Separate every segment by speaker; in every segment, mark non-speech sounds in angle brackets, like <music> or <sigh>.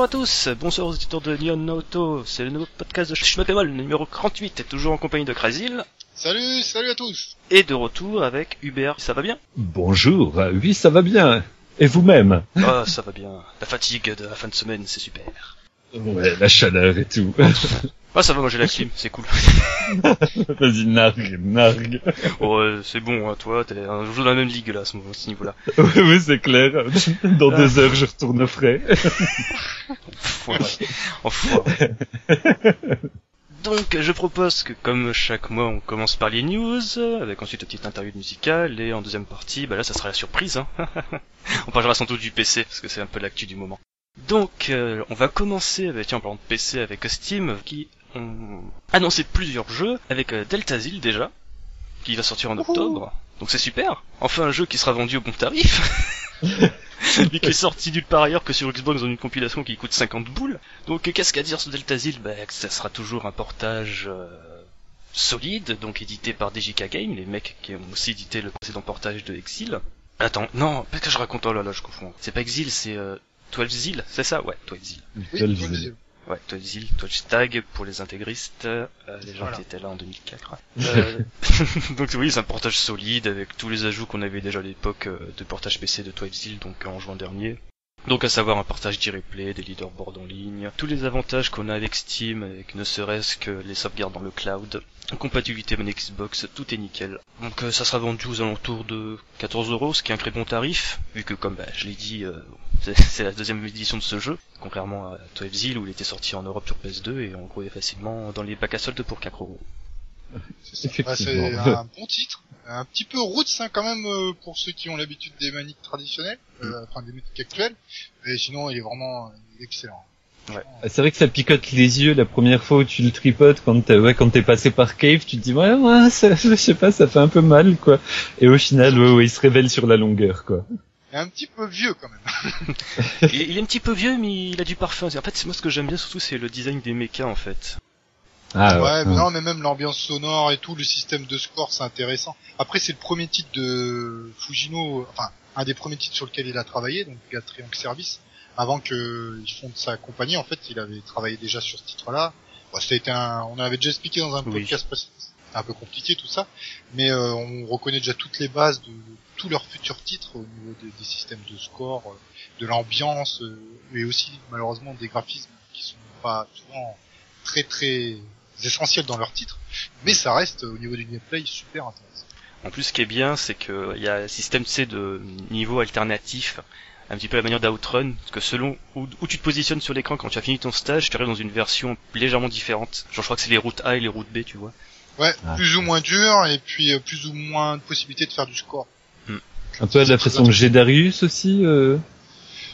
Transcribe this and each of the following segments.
Speaker 1: Bonjour à tous, bonsoir aux auditeurs de Nyon Auto, c'est le nouveau podcast de Schmuckemol, numéro 38, toujours en compagnie de Krasil.
Speaker 2: Salut, salut à tous
Speaker 1: Et de retour avec Hubert, ça va bien?
Speaker 3: Bonjour, oui ça va bien. Et vous-même?
Speaker 1: Ah, ça va bien. La fatigue de la fin de semaine, c'est super.
Speaker 3: Ouais, la chaleur et tout. <laughs>
Speaker 1: Ah, ça va, moi j'ai la clim, c'est cool. <laughs>
Speaker 3: Vas-y, nargue, nargue.
Speaker 1: Oh, euh, c'est bon, hein, toi, t'es un joue dans la même ligue là, à ce, moment- à ce niveau-là. <laughs>
Speaker 3: oui, oui, c'est clair. Dans deux heures, je retourne au frais.
Speaker 1: Enfoiré. Enfoiré. Donc, je propose que, comme chaque mois, on commence par les news, avec ensuite une petite interview musicale, et en deuxième partie, bah là, ça sera la surprise. Hein. on parlera sans doute du PC, parce que c'est un peu l'actu du moment. Donc, euh, on va commencer avec, tiens, en parlant de PC, avec Steam, qui ont annoncé plusieurs jeux, avec euh, Delta Zil déjà, qui va sortir en octobre. Donc c'est super. Enfin, un jeu qui sera vendu au bon tarif. <laughs> Vu qu'il est sorti nulle part ailleurs que sur Xbox dans une compilation qui coûte 50 boules. Donc qu'est-ce qu'à dire sur Delta Zil bah, que ça sera toujours un portage euh, solide, donc édité par DJK Game, les mecs qui ont aussi édité le précédent portage de Exil. Attends, non, qu'est-ce que je raconte Oh là là, je confonds. C'est pas Exil, c'est euh, 12 Zil, c'est ça? Ouais, 12 Zil.
Speaker 2: Oui.
Speaker 1: Ouais, 12 Zil, 12 Tag pour les intégristes, euh, les gens
Speaker 2: Voilà.
Speaker 1: qui étaient là en 2004. <laughs> Euh, <laughs> donc oui, c'est un portage solide avec tous les ajouts qu'on avait déjà à l'époque euh, de portage PC de 12 Zil, donc en juin dernier. Donc à savoir un partage d'e-replay, des leaderboards en ligne, tous les avantages qu'on a avec Steam, avec ne serait-ce que les sauvegardes dans le cloud, compatibilité avec Xbox, tout est nickel. Donc euh, ça sera vendu aux alentours de 14 euros, ce qui est un très bon tarif, vu que comme bah, je l'ai dit, euh, c'est la deuxième édition de ce jeu, contrairement à 12 Zil où il était sorti en Europe sur PS2 et on le facilement dans les bacs à soldes pour 4 euros.
Speaker 2: C'est. Bah, un <laughs> bon titre, un petit peu roots hein, quand même euh, pour ceux qui ont l'habitude des maniques traditionnelles, euh, enfin des maniques actuelles, mais sinon il est vraiment excellent.
Speaker 3: C'est vrai que ça picote les yeux la première fois où tu le tripotes quand t'es, ouais, quand t'es passé par Cave, tu te dis ouais, ouais, ça, <laughs> je sais pas, ça fait un peu mal quoi. Et au final, ouais, ouais, il se révèle sur la longueur quoi.
Speaker 2: Il est un petit peu vieux quand même. <laughs>
Speaker 1: il, est- il est un petit peu vieux mais il a du parfum. En fait, c'est moi ce que j'aime bien surtout c'est le design des mechas en fait.
Speaker 3: Ah
Speaker 2: ouais, mais non, mais même l'ambiance sonore et tout, le système de score, c'est intéressant. Après, c'est le premier titre de Fujino, enfin un des premiers titres sur lequel il a travaillé, donc il a Triangle Service. Avant que il fonde sa compagnie, en fait, il avait travaillé déjà sur ce titre-là. Bon, ça a été un, on en avait déjà expliqué dans un
Speaker 1: Oui.
Speaker 2: podcast précédent. C'est un peu compliqué tout ça, mais euh, on reconnaît déjà toutes les bases de, tous leurs futurs titres au niveau des, des systèmes de score, euh, de l'ambiance, euh, et aussi malheureusement des graphismes qui sont pas souvent très très essentiels dans leurs titres, mais ça reste au niveau du gameplay super intéressant.
Speaker 1: En plus, ce qui est bien, c'est que il y a un système sais, de niveau alternatif, un petit peu à la manière d'Outrun, parce que selon où, où tu te positionnes sur l'écran quand tu as fini ton stage, tu arrives dans une version légèrement différente. Genre, je crois que c'est les routes A et les routes B, tu vois.
Speaker 2: Ouais,
Speaker 3: Ah.
Speaker 2: plus ou moins dur et puis euh, plus ou moins de possibilités de faire du score.
Speaker 3: Un peu à la façon de Gédarius aussi. Euh...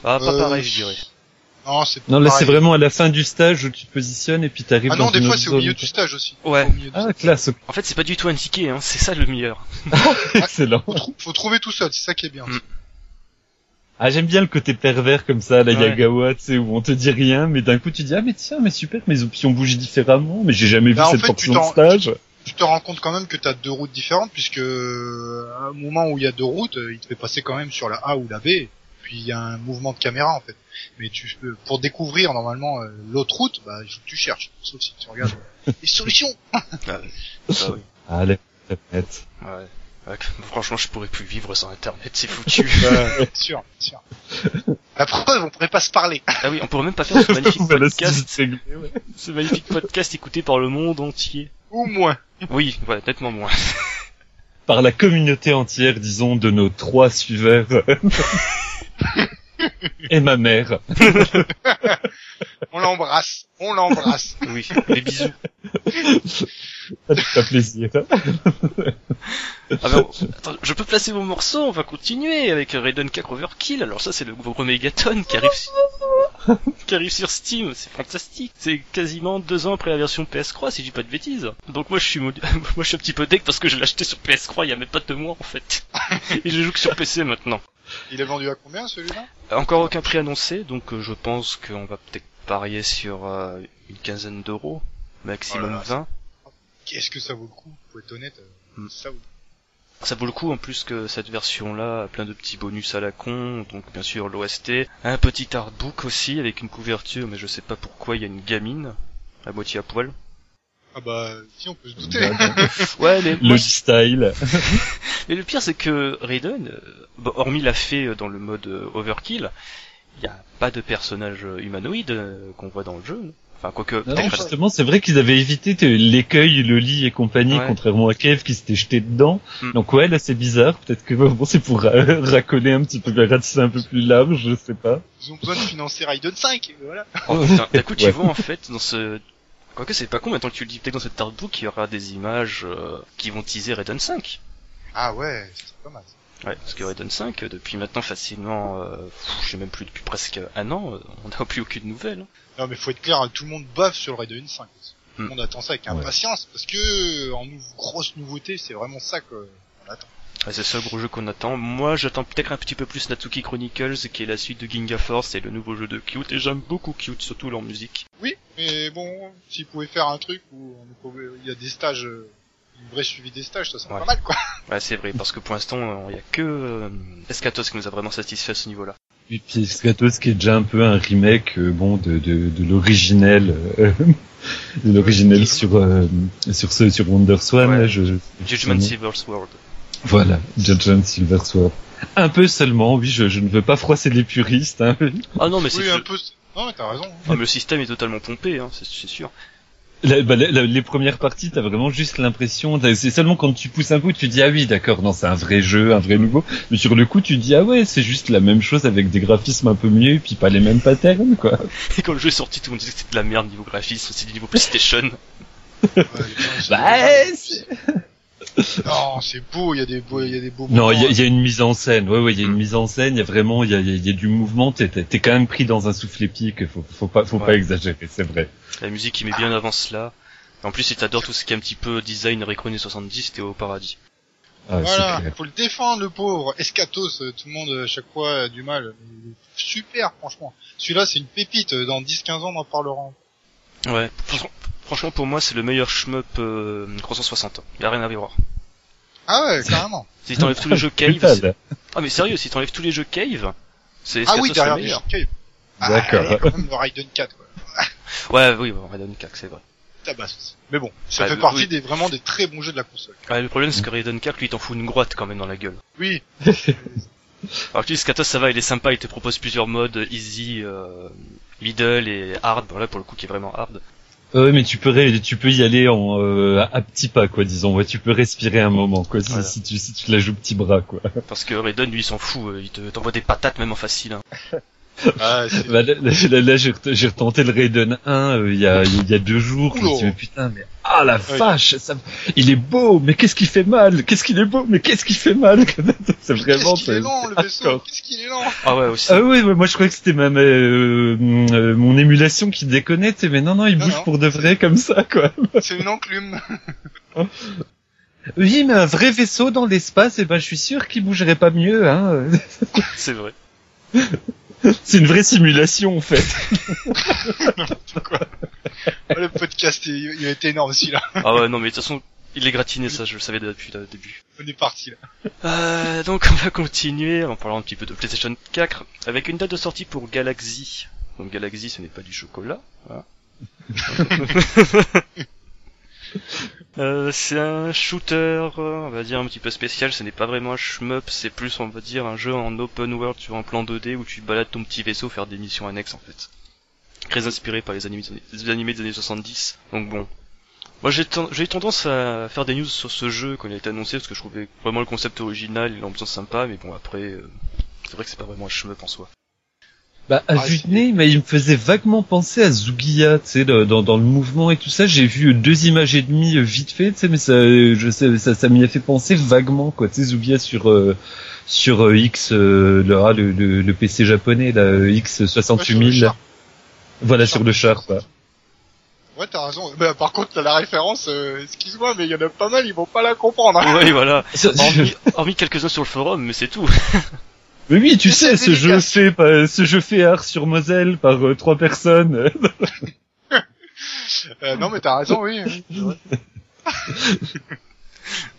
Speaker 1: Ah, pas
Speaker 2: Euh,
Speaker 1: pareil, je dirais.
Speaker 2: Non, c'est
Speaker 3: Non, là c'est vraiment à la fin du stage où tu te positionnes et puis t'arrives
Speaker 2: Ah
Speaker 3: dans
Speaker 2: non, des
Speaker 3: une
Speaker 2: fois
Speaker 3: autre
Speaker 2: c'est au milieu du stage aussi.
Speaker 1: Ouais.
Speaker 3: Ah,
Speaker 2: stage.
Speaker 3: classe,
Speaker 1: En fait, c'est pas du tout indiqué, hein. C'est ça le meilleur.
Speaker 3: excellent.
Speaker 2: Faut, trou- faut trouver tout seul, c'est ça qui est bien.
Speaker 1: Mm.
Speaker 3: Ah, j'aime bien le côté pervers comme ça, la
Speaker 1: Ouais.
Speaker 3: Yagawa, tu sais, où on te dit rien, mais d'un coup tu dis, ah, mais tiens, mais super, mes options bougent différemment, mais j'ai jamais vu
Speaker 2: Bah,
Speaker 3: cette
Speaker 2: fait, tu
Speaker 3: portion de stage.
Speaker 2: Tu te rends compte quand même que tu as deux routes différentes puisque euh, à un moment où il y a deux routes, euh, il te fait passer quand même sur la A ou la B. Puis il y a un mouvement de caméra en fait. Mais tu peux, pour découvrir normalement euh, l'autre route, bah il faut que tu cherches. Sauf si tu regardes euh, <laughs> les solutions.
Speaker 1: Ah, oui. <laughs>
Speaker 3: Allez, répète.
Speaker 1: Ouais. Ouais, Franchement, je pourrais plus vivre sans Internet, c'est foutu. <laughs>
Speaker 2: Bien sûr, bien sûr. La preuve, on pourrait pas se parler.
Speaker 1: ah oui, on pourrait même pas faire ce magnifique
Speaker 3: Voilà,
Speaker 1: podcast, ce magnifique podcast écouté par le monde entier.
Speaker 2: Au moins.
Speaker 1: Oui, ouais, nettement moins.
Speaker 3: Par la communauté entière, disons, de nos trois suiveurs. <laughs> Et ma mère. <laughs>
Speaker 2: On l'embrasse. On l'embrasse. <laughs>
Speaker 1: Oui, des bisous.
Speaker 3: Ça te fait plaisir.
Speaker 1: Ah ben, attends, je peux placer mon morceau, on va continuer avec Raiden 4 Overkill. Alors ça, c'est le gros Megaton qui arrive, sur... qui arrive sur Steam. C'est fantastique. C'est quasiment deux ans après la version PS3, si je dis pas de bêtises. Donc moi, je suis, mod- moi, je suis un petit peu deck parce que je l'ai acheté sur PS3 il y a même pas deux mois, en fait. Et je joue que sur PC maintenant.
Speaker 2: Il est vendu à combien celui-là?
Speaker 1: Encore aucun prix annoncé, donc euh, je pense qu'on va peut-être parier sur euh, une quinzaine d'euros, maximum
Speaker 2: Oh là là,
Speaker 1: 20.
Speaker 2: Qu'est-ce que ça vaut le coup? Faut être honnête. euh,
Speaker 1: Hmm.
Speaker 2: Ça vaut.
Speaker 1: Ça vaut le coup en plus que cette version-là a plein de petits bonus à la con, donc bien sûr l'OST, un petit artbook aussi avec une couverture, mais je sais pas pourquoi il y a une gamine à moitié à poil.
Speaker 2: Ah bah, si, on peut se douter. <laughs>
Speaker 1: Ouais, mais
Speaker 3: Le style. <laughs>
Speaker 1: Mais le pire, c'est que Raiden, bon, hormis la fée euh, dans le mode euh, Overkill, il n'y a pas de personnage humanoïde qu'on voit dans le jeu. Enfin, quoique,
Speaker 3: Non, non, justement, c'est vrai qu'ils avaient évité l'écueil, le lit et compagnie,
Speaker 1: Ouais.
Speaker 3: contrairement à Kev qui s'était jeté dedans.
Speaker 1: Mm.
Speaker 3: Donc ouais, là c'est bizarre. Peut-être que bon, c'est pour ra- <laughs> racoler un petit peu, ratisser un peu plus large, je sais pas.
Speaker 2: Ils ont besoin de financer Raiden 5, et voilà.
Speaker 1: Oh putain, d'un coup tu
Speaker 3: Ouais.
Speaker 1: vois en fait dans ce... Quoique c'est pas con, maintenant que tu le dis, peut-être dans cet artbook il y aura des images euh, qui vont teaser Raiden 5.
Speaker 2: Ah ouais, c'est pas mal.
Speaker 1: Ouais, parce que Raiden 5, euh, depuis maintenant facilement, euh, je sais même plus, depuis presque un an, euh, on n'a plus aucune nouvelle. hein.
Speaker 2: Non mais faut être clair, tout le monde baffe sur le Raiden 5. aussi. Tout le
Speaker 1: Hmm.
Speaker 2: monde attend ça avec
Speaker 3: Ouais.
Speaker 2: impatience, parce que en nou- grosse nouveauté, c'est vraiment ça qu'on attend.
Speaker 1: Ouais, c'est ça le gros jeu qu'on attend. Moi j'attends peut-être un petit peu plus Natsuki Chronicles, qui est la suite de Ginga Force, et le nouveau jeu de Cute, et j'aime beaucoup Cute, surtout leur musique.
Speaker 2: Oui, mais bon, s'ils pouvaient faire un truc où on pouvait- il y a des stages, euh, une vraie suivi des stages, ça serait
Speaker 1: Ouais.
Speaker 2: pas mal quoi. <laughs>
Speaker 1: Ouais, c'est vrai, parce que pour l'instant, il y a que euh, Escatos qui nous a vraiment satisfait à ce niveau-là.
Speaker 3: Et puis Skatos qui est déjà un peu un remake, euh, bon, de, de, de l'originel, euh, <laughs> de l'originel sur euh, sur ce sur WonderSwan.
Speaker 1: Ouais.
Speaker 3: là, je, je-
Speaker 1: Judgment Sword.
Speaker 3: Voilà, Judgment Silver Sword. Un peu seulement, oui, je, je ne veux pas froisser les puristes. Hein.
Speaker 1: Ah non, mais c'est
Speaker 2: Oui, un peu. Non mais t'as raison.
Speaker 1: Ah, mais le système est totalement pompé, hein, c'est c'est sûr.
Speaker 3: La- bah, la- la- les premières parties, t'as vraiment juste l'impression, t'as- c'est seulement quand tu pousses un peu, tu dis ah oui, d'accord, non, c'est un vrai jeu, un vrai nouveau. Mais sur le coup, tu dis ah ouais, c'est juste la même chose avec des graphismes un peu mieux, et puis pas les mêmes patterns, quoi. <laughs>
Speaker 1: Et quand le jeu est sorti, tout le monde disait que c'était de la merde niveau graphisme, c'est du niveau PlayStation.
Speaker 2: Ouais,
Speaker 3: Bah,
Speaker 2: sont- <laughs> Non, c'est beau, il y a des beaux, il y a des beaux.
Speaker 3: Non, il y, a-
Speaker 2: moments.
Speaker 3: il y a une mise en scène. Ouais, ouais, il y a une
Speaker 1: Mm.
Speaker 3: mise en scène. Il y a vraiment, il y a, il y a- il y a du mouvement. T'es, t'es- t'es quand même pris dans un souffle épique. Faut, faut pas, faut
Speaker 1: Ouais.
Speaker 3: pas exagérer. C'est vrai.
Speaker 1: La musique qui met bien en avant cela. En plus, si t'adores tout ce qui est un petit peu design Recroné 70, t'es au paradis.
Speaker 3: Ah,
Speaker 2: Voilà, faut le défendre le pauvre. Escatos, euh, tout le monde à chaque fois a du mal. Il est Super, franchement. Celui-là, c'est une pépite. Dans 10-15 ans, on en parlera.
Speaker 1: Ouais, franchement, pour moi, c'est le meilleur shmup euh, 360. Il y a rien à voir.
Speaker 2: Ah ouais, carrément. <laughs>
Speaker 1: Si t'enlèves tous les jeux <laughs> Cave,
Speaker 3: là.
Speaker 1: ah mais sérieux, si t'enlèves tous les jeux Cave, c'est
Speaker 2: ah oui, derrière
Speaker 1: le
Speaker 2: les jeux Cave. Ah,
Speaker 3: D'accord.
Speaker 2: quand même le Raiden 4, quoi. <laughs>
Speaker 1: Ouais, oui, bon, Raiden 4, c'est vrai.
Speaker 2: Tabasse aussi. Mais bon, ça fait
Speaker 1: le-
Speaker 2: partie
Speaker 1: oui.
Speaker 2: des, vraiment des très bons jeux de la console.
Speaker 1: Ouais, le problème, c'est que Raiden 4, lui, il t'en fout une grotte quand même dans la gueule.
Speaker 2: Oui,
Speaker 1: Alors que Skatos, ça va, il est sympa, il te propose plusieurs modes, easy, euh, middle et hard. Bon là, pour le coup, qui est vraiment hard.
Speaker 3: Ouais, mais tu peux, tu peux y aller en euh, à petits pas, quoi, disons. Ouais, tu peux respirer un moment, quoi, si,
Speaker 1: Voilà.
Speaker 3: si tu si tu la joues petit bras, quoi.
Speaker 1: Parce que Raiden, lui, il s'en fout, euh, il te t'envoie des patates même en facile. Hein. <laughs>
Speaker 2: ah, <laughs>
Speaker 3: Bah, là, là, là, là, j'ai ret- j'ai retenté le Raiden 1 euh, il y a il y a deux jours. Je me suis dit, mais putain, mais ah la
Speaker 2: Ouais.
Speaker 3: vache, ça, il est beau, mais qu'est-ce qu'il fait mal Qu'est-ce qu'il est beau, mais qu'est-ce qu'il fait mal <laughs> C'est vraiment.
Speaker 2: Qu'est-ce qu'il est
Speaker 3: c'est-
Speaker 2: lent, le vaisseau. Qu'est-ce qu'il est lent
Speaker 1: Ah ouais, aussi.
Speaker 3: Ah oui, ouais, moi je croyais que c'était ma, ma- euh, euh, mon émulation qui déconnait, tu sais, mais non, non, il
Speaker 2: Non,
Speaker 3: bouge
Speaker 2: non.
Speaker 3: pour de vrai comme ça, quoi. <laughs>
Speaker 2: C'est une enclume.
Speaker 3: Oui, mais un vrai vaisseau dans l'espace, et ben je suis sûr qu'il bougerait pas mieux, hein.
Speaker 1: C'est vrai. <laughs>
Speaker 3: C'est une vraie simulation, en fait.
Speaker 2: Ah, le podcast, il, il a été énorme celui-là.
Speaker 1: Ah ouais, non, mais de toute façon, il est gratiné, ça, je le savais depuis le début.
Speaker 2: On est parti là.
Speaker 1: Euh, donc on va continuer en parlant un petit peu de PlayStation 4 avec une date de sortie pour Galaxy. Donc Galaxy ce n'est pas du chocolat. hein. <laughs> <laughs> Euh, c'est un shooter, on va dire un petit peu spécial, ce n'est pas vraiment un shmup, c'est plus on va dire un jeu en open world sur un plan 2D où tu balades ton petit vaisseau faire des missions annexes en fait. Très inspiré par les animés, des années 70, donc bon. Moi j'ai tendance à faire des news sur ce jeu quand il a été annoncé parce que je trouvais vraiment le concept original et l'ambiance sympa, mais bon après, euh, c'est vrai que c'est pas vraiment un shmup en soi.
Speaker 3: Bah, à
Speaker 2: Ah,
Speaker 3: vue de nez, mais il me faisait vaguement penser à Zugiya, tu sais, dans, dans le mouvement et tout ça. J'ai vu deux images et demie euh, vite fait, tu sais, mais ça, je sais, ça, ça m'y a fait penser vaguement, quoi. Tu sais, Zugiya sur euh, sur euh, X, euh, le, ah, le, le, le PC japonais, là, euh, X
Speaker 2: Ouais,
Speaker 3: 68000.
Speaker 2: sur le char.
Speaker 3: voilà, sur le char, quoi.
Speaker 2: Ouais, t'as raison. Bah, par contre, t'as la référence, euh, excuse-moi, mais il y en a pas mal, ils vont pas la comprendre. hein.
Speaker 1: Oui voilà, <laughs> hormis, hormis quelques-uns sur le forum, mais c'est tout. <laughs>
Speaker 3: Mais oui, tu sais, ce jeu fait, par- ce jeu fait art sur Moselle par euh, trois personnes. <laughs>
Speaker 2: Euh, non, mais t'as raison, oui. <laughs>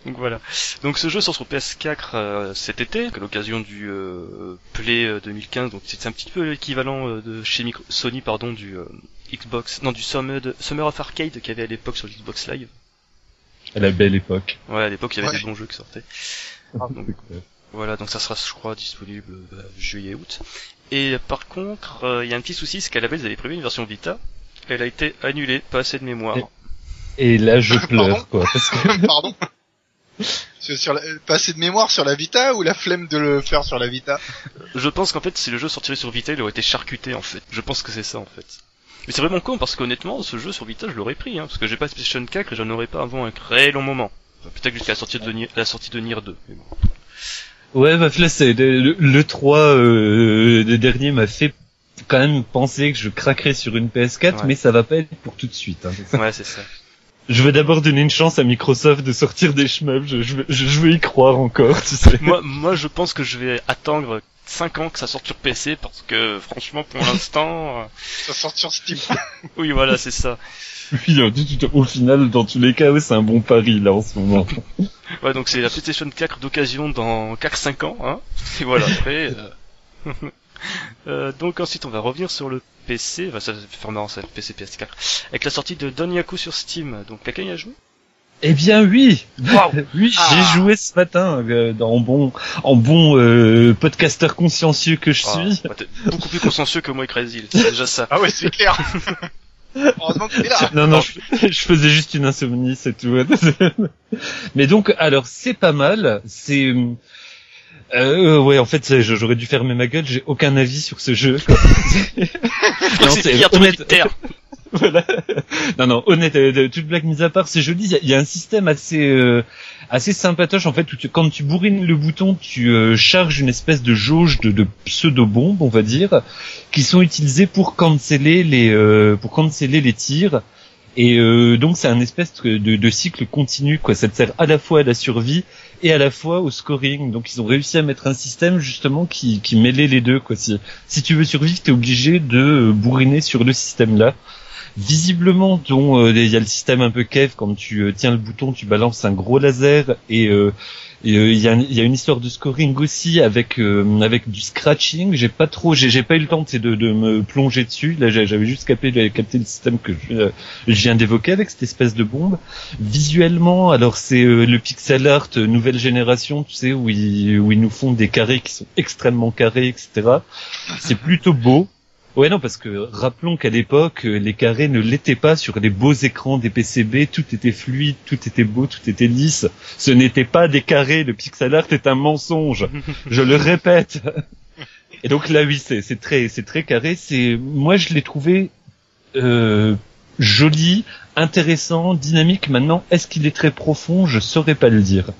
Speaker 1: Donc voilà. Donc ce jeu sort sur PS4 euh, cet été, à l'occasion du euh, Play 2015. Donc c'est un petit peu l'équivalent euh, de chez Micro Sony, pardon, du Xbox, non du Summer, de, Summer of Arcade qu'il y avait à l'époque sur Xbox Live.
Speaker 3: À la belle époque.
Speaker 1: Ouais, à l'époque il y avait des bons jeux qui sortaient.
Speaker 3: Ah,
Speaker 1: Donc, voilà, donc ça sera, je crois, disponible euh, juillet-août. Et par contre, il y a un petit souci, c'est qu'à la base, ils avaient prévu une version Vita. Elle a été annulée, pas assez de mémoire.
Speaker 3: Et là, je pleure, quoi. Parce <laughs> que...
Speaker 2: Pardon <laughs> sur la... Pas assez de mémoire sur la Vita ou la flemme de le faire sur la Vita?
Speaker 1: Je pense qu'en fait, si le jeu sortirait sur Vita, il aurait été charcuté, en fait. Je pense que c'est ça, en fait. Mais c'est vraiment con, parce qu'honnêtement, ce jeu sur Vita, je l'aurais pris, hein, parce que j'ai pas PlayStation 4 et j'en aurais pas avant un très long moment. Enfin, Peut-être jusqu'à la sortie de Nier, la sortie de Nier 2. Mais bon.
Speaker 3: Ouais, bah là, c'est le, le 3 euh, le dernier m'a fait quand même penser que je craquerais sur une PS4,
Speaker 1: Ouais.
Speaker 3: mais ça va pas être pour tout de suite. Hein. <laughs>
Speaker 1: Ouais, c'est ça.
Speaker 3: Je veux d'abord donner une chance à Microsoft de sortir des shmups. Je, je, je veux y croire encore, tu sais.
Speaker 1: moi, moi, je pense que je vais attendre 5 ans que ça sorte sur PC, parce que franchement, pour <laughs> l'instant, euh,
Speaker 2: Ça sort sur Steam. <laughs>
Speaker 1: oui, voilà, c'est ça.
Speaker 3: Oui, au final, dans tous les cas, ouais, c'est un bon pari là en ce moment. <laughs>
Speaker 1: Ouais, donc c'est la PlayStation 4 d'occasion dans 4-5 ans, hein. Et voilà, après... euh, euh, donc ensuite, on va revenir sur le PC, enfin ça fait marrant ça, le PC PS4, avec la sortie de Donyaku sur Steam. Donc quelqu'un y a joué
Speaker 3: Eh bien oui,
Speaker 1: Waouh <laughs>
Speaker 3: oui,
Speaker 2: Ah.
Speaker 3: j'ai joué ce matin euh, en bon, en bon euh, podcasteur consciencieux que je
Speaker 1: Ah,
Speaker 3: suis.
Speaker 1: bah, t'es beaucoup plus consciencieux que moi et Crazy, c'est déjà ça.
Speaker 2: Ah ouais, c'est clair. <laughs> Heureusement que t'es là.
Speaker 3: Non, non, je, je faisais juste une insomnie, c'est tout. <laughs> Mais donc, alors, c'est pas mal. C'est, euh, ouais, en fait, c'est- j'aurais dû fermer ma gueule. J'ai aucun avis sur ce jeu. Non,
Speaker 1: c'est
Speaker 3: honnête-
Speaker 1: Twitter. <laughs>
Speaker 3: voilà. Non, non, honnête, euh, toute blague mise à part, c'est joli. Il y y, a un système assez, euh, assez sympatoche en fait où tu- quand tu bourrines le bouton, tu euh, charges une espèce de jauge de, de pseudo-bombes, on va dire, qui sont utilisées pour canceller les, euh, pour canceller les tirs. Et euh, donc c'est un espèce de, de cycle continu quoi. Ça te sert à la fois à la survie et à la fois au scoring. Donc ils ont réussi à mettre un système justement qui, qui mêlait les deux quoi. Si, si tu veux survivre, t'es obligé de euh, bourriner sur le système là. Visiblement, dont euh, il y a le système un peu cave quand tu euh, tiens le bouton, tu balances un gros laser et euh, et, euh, il y, a il y a une histoire de scoring aussi avec euh, avec du scratching. J'ai pas trop, j'ai pas eu le temps de, de me plonger dessus. Là, j'avais juste capté, capté le système que je, je viens d'évoquer avec cette espèce de bombe. Visuellement, alors c'est le pixel art nouvelle génération, tu sais, où ils, où ils nous font des carrés qui sont extrêmement carrés, etc. C'est plutôt beau. Ouais non parce que rappelons qu'à l'époque euh, les carrés ne l'étaient pas sur les beaux écrans des PCB, tout était fluide, tout était beau, tout était lisse. Ce n'était pas des carrés, le pixel art est un mensonge. <laughs> Je le répète. Et donc là oui c'est très c'est très carré. C'est moi je l'ai trouvé euh, joli, intéressant, dynamique. Maintenant est-ce qu'il est très profond? Je saurais pas le dire.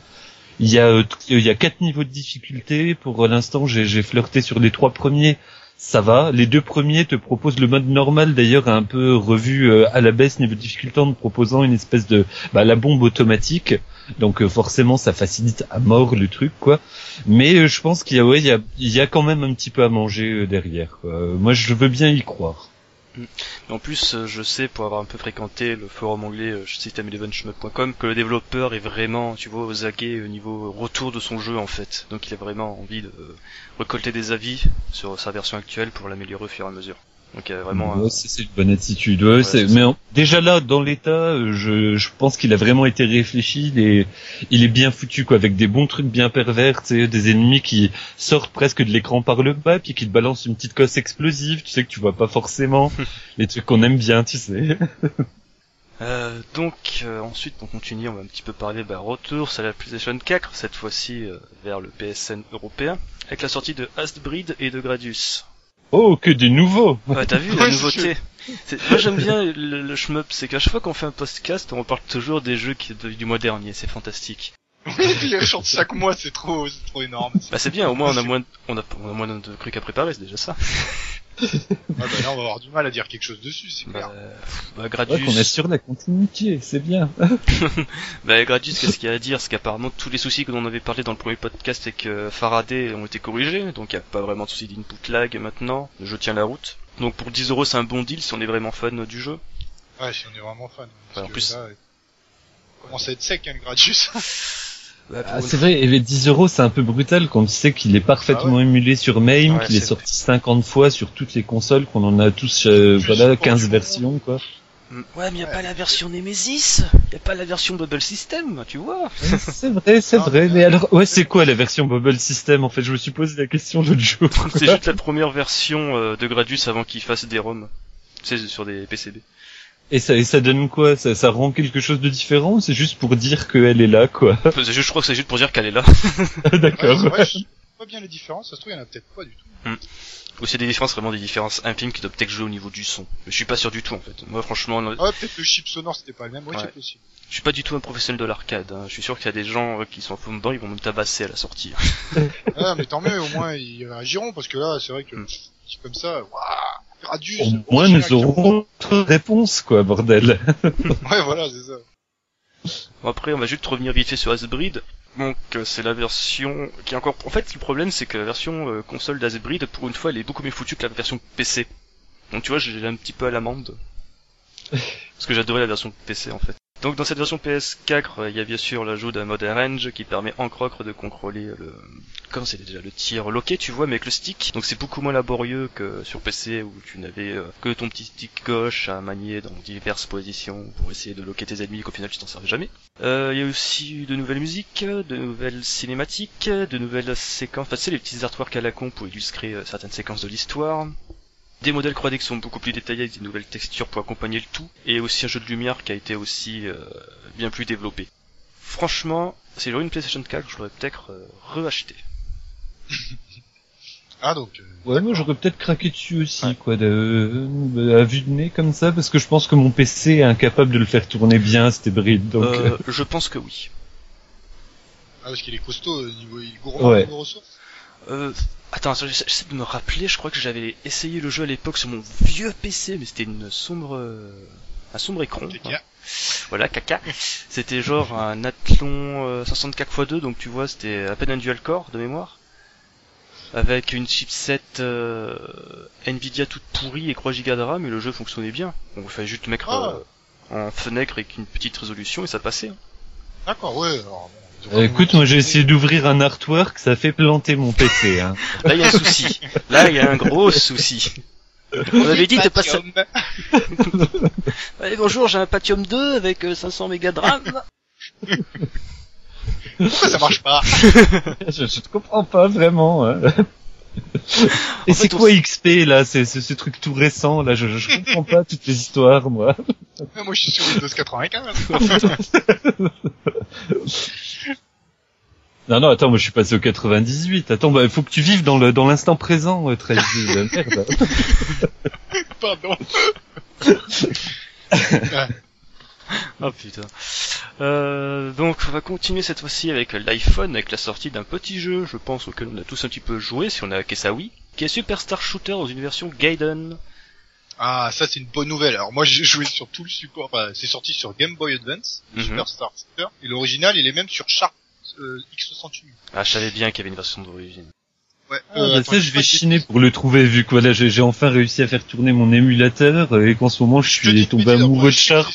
Speaker 3: Il y a euh, il y a quatre niveaux de difficulté. Pour l'instant j'ai j'ai flirté sur les trois premiers ça va. Les deux premiers te proposent le mode normal, d'ailleurs un peu revu euh, à la baisse niveau difficulté en proposant une espèce de bah, la bombe automatique. Donc euh, forcément ça facilite à mort le truc quoi. Mais euh, je pense qu'il y a ouais il y a, quand même un petit peu à manger derrière. Moi je veux bien y croire.
Speaker 1: Et en plus, euh, je sais, pour avoir un peu fréquenté le forum anglais euh, system11shmup.com, que le développeur est vraiment, tu vois, aux au niveau retour de son jeu, en fait. Donc il a vraiment envie de euh, récolter des avis sur sa version actuelle pour l'améliorer au fur et à mesure. Donc a vraiment
Speaker 3: Ouais, c'est c'est une bonne attitude. Ouais, mais en- déjà là, dans l'état, euh, je, je pense qu'il a vraiment été réfléchi. Il est, il est bien foutu, quoi, avec des bons trucs bien pervers, tu sais, des ennemis qui sortent presque de l'écran par le bas, puis qui te balancent une petite cosse explosive, tu sais que tu vois pas forcément. <laughs> les trucs qu'on aime bien, tu sais.
Speaker 1: Euh, donc euh, ensuite on continue, on va un petit peu parler bah, retour sur la PlayStation 4, cette fois-ci euh, vers le PSN européen, avec la sortie de Astbreed et de Gradius.
Speaker 3: Oh, que des nouveaux
Speaker 1: Ouais, t'as vu la nouveauté C'est- Moi j'aime bien le, le shmup, c'est qu'à chaque fois qu'on fait un podcast, on parle toujours des jeux qui du mois dernier, c'est fantastique.
Speaker 2: Il les chante chaque mois, c'est trop, c'est trop énorme.
Speaker 1: Bah c'est bien, au moins on a moins, de- on a, on a moins de trucs à préparer, c'est déjà ça.
Speaker 2: Ouais, bah là, on va avoir du mal à dire quelque chose dessus, c'est clair.
Speaker 1: Bah, bah
Speaker 3: Ouais,
Speaker 1: Gradius,
Speaker 3: qu'on assure la continuité, c'est bien. <laughs>
Speaker 1: bah Gradius, qu'est-ce qu'il y a à dire? C'est qu'apparemment tous les soucis que l'on avait parlé dans le premier podcast avec euh, Faraday ont été corrigés, donc il y a pas vraiment de soucis d'input lag maintenant. Le jeu tient la route. Donc pour 10 euros c'est un bon deal si on est vraiment fan du jeu.
Speaker 2: Ouais, si on est vraiment fan.
Speaker 1: Ouais,
Speaker 2: Parce
Speaker 1: en
Speaker 2: que
Speaker 1: plus-
Speaker 2: là, commence à être sec, hein, le Gradius? <laughs>
Speaker 1: Bah,
Speaker 3: Ah, c'est vrai, et les 10 euros, c'est un peu brutal quand tu sais qu'il est parfaitement émulé sur MAME,
Speaker 1: Ouais,
Speaker 3: qu'il est sorti 50 fois sur toutes les consoles, qu'on en a tous, euh, voilà,
Speaker 2: pour
Speaker 3: 15
Speaker 2: du
Speaker 3: versions, quoi.
Speaker 1: Mm. Ouais, mais y a
Speaker 2: Ouais.
Speaker 1: pas la version Nemesis, y a pas la version Bubble System, tu vois. <laughs>
Speaker 3: c'est vrai, c'est
Speaker 2: Ah,
Speaker 3: vrai,
Speaker 2: mais-
Speaker 3: mais alors, ouais, c'est quoi la version Bubble System, en fait? Je me suis posé la question l'autre jour.
Speaker 1: C'est juste la première version euh, de Gradius avant qu'il fasse des ROM. C'est sur des PCB.
Speaker 3: Et ça, et ça donne quoi? Ça, ça rend quelque chose de différent ou c'est juste pour dire qu'elle est là, quoi? <laughs>
Speaker 1: C'est juste, je crois que c'est juste pour dire qu'elle est là. <laughs>
Speaker 2: Ouais,
Speaker 3: D'accord.
Speaker 2: c'est vrai, je sais pas bien les différences, ça se trouve, il y en a peut-être pas du tout.
Speaker 1: Ou c'est des différences, vraiment des différences infimes qui doivent peut-être jouer au niveau du son. Mais je suis pas sûr du tout en fait. Moi franchement, non,
Speaker 2: Ah ouais, peut-être le chip sonore c'était pas le même, ouais,
Speaker 1: Ouais.
Speaker 2: c'est possible.
Speaker 1: je suis pas du tout un professionnel de l'arcade. hein. Je suis sûr qu'il y a des gens euh, qui sont fond dedans, ils vont me tabasser à la sortie.
Speaker 2: Ah, mais tant mieux, au moins ils réagiront, parce que là, c'est vrai que,
Speaker 1: Mm.
Speaker 2: comme ça, waouh,
Speaker 3: Au moins, nous aurons <laughs> notre réponse, quoi, bordel.
Speaker 2: Ouais, voilà, c'est ça.
Speaker 1: Bon, après, on va juste revenir vite fait sur Asbrid. Donc, euh, c'est la version qui est encore... En fait, le problème, c'est que la version euh, console d'Asbrid, pour une fois, elle est beaucoup mieux foutue que la version PC. Donc, tu vois, j'ai un petit peu à l'amende. Parce que j'adorais la version PC, en fait. Donc, dans cette version PS4, euh, il y a bien sûr l'ajout d'un mode range qui permet en croc de contrôler le... Comment c'était déjà Le tir loqué, tu vois, mais avec le stick. Donc, c'est beaucoup moins laborieux que sur PC où tu n'avais euh, que ton petit stick gauche à manier dans diverses positions pour essayer de loquer tes ennemis qu'au final tu t'en servais jamais. Euh, Il y a aussi de nouvelles musiques, de nouvelles cinématiques, de nouvelles séquences, enfin sais les petits artworks à la con pour illustrer certaines séquences de l'histoire. Des modèles 3D qui sont beaucoup plus détaillés avec des nouvelles textures pour accompagner le tout, et aussi un jeu de lumière qui a été aussi euh, bien plus développé. Franchement, si j'aurais une PlayStation 4, je l'aurais peut-être euh, reacheté. <laughs>
Speaker 2: Ah, donc, euh,
Speaker 3: Ouais, moi j'aurais peut-être craqué dessus aussi,
Speaker 1: Ouais.
Speaker 3: quoi, de, à vue de nez comme ça, parce que je pense que mon PC est incapable de le faire tourner bien, c'était bride, donc. euh,
Speaker 1: Euh, je pense que oui.
Speaker 2: ah, parce qu'il est costaud, euh, niveau, il est gourmand,
Speaker 3: Ouais.
Speaker 2: ressources.
Speaker 1: Euh, attends, j'essaie de me rappeler, je crois que j'avais essayé le jeu à l'époque sur mon vieux PC, mais c'était une sombre... euh, un sombre écran. Hein. Voilà, caca. C'était genre un Athlon euh, 64x2, donc tu vois, c'était à peine un dual core de mémoire. Avec une chipset euh, Nvidia toute pourrie et 3 Go de RAM, et le jeu fonctionnait bien. On fallait juste mettre
Speaker 2: Ah.
Speaker 1: euh, en fenêtre avec une petite résolution et ça passait. hein.
Speaker 2: D'accord, ouais, alors,
Speaker 3: euh, écoute, moi j'ai essayé d'ouvrir un artwork, ça fait planter mon PC, hein.
Speaker 1: Là, il y a un souci. Là, il y a un gros souci. On avait dit, t'es pas ça. <laughs> Allez, bonjour, j'ai un Pentium 2 avec euh, 500 mégas de RAM.
Speaker 2: Pourquoi ça marche pas <laughs>
Speaker 3: je, je te comprends pas vraiment. hein. Et c'est
Speaker 1: fait, on
Speaker 3: quoi XP là? C'est c'est ce truc tout récent là. Je, je comprends pas toutes les histoires moi.
Speaker 2: Moi, je suis sur Windows 95. <laughs>
Speaker 3: Non non attends moi je suis passé au 98. Attends bah il faut que tu vives dans le dans l'instant présent euh, très merde. <laughs>
Speaker 2: Pardon.
Speaker 1: Oh putain. Euh, donc on va continuer cette fois-ci avec l'iPhone, avec la sortie d'un petit jeu, je pense, auquel on a tous un petit peu joué, si on a oui, qui est Superstar Shooter dans une version Gaiden.
Speaker 2: Ah, ça c'est une bonne nouvelle. Alors moi j'ai joué sur tout le support. Enfin, c'est sorti sur Game Boy Advance, le
Speaker 1: Mhm.
Speaker 2: Superstar Shooter, et l'original il est même sur Sharp euh, X68.
Speaker 1: Ah, je savais bien qu'il y avait une version d'origine.
Speaker 2: Ouais.
Speaker 3: Ah,
Speaker 2: euh,
Speaker 3: bah,
Speaker 2: attends,
Speaker 3: ça
Speaker 2: je
Speaker 3: vais chiner pour le trouver vu que voilà j'ai enfin réussi à faire tourner mon émulateur euh, et qu'en ce moment je suis tombé amoureux de Sharp.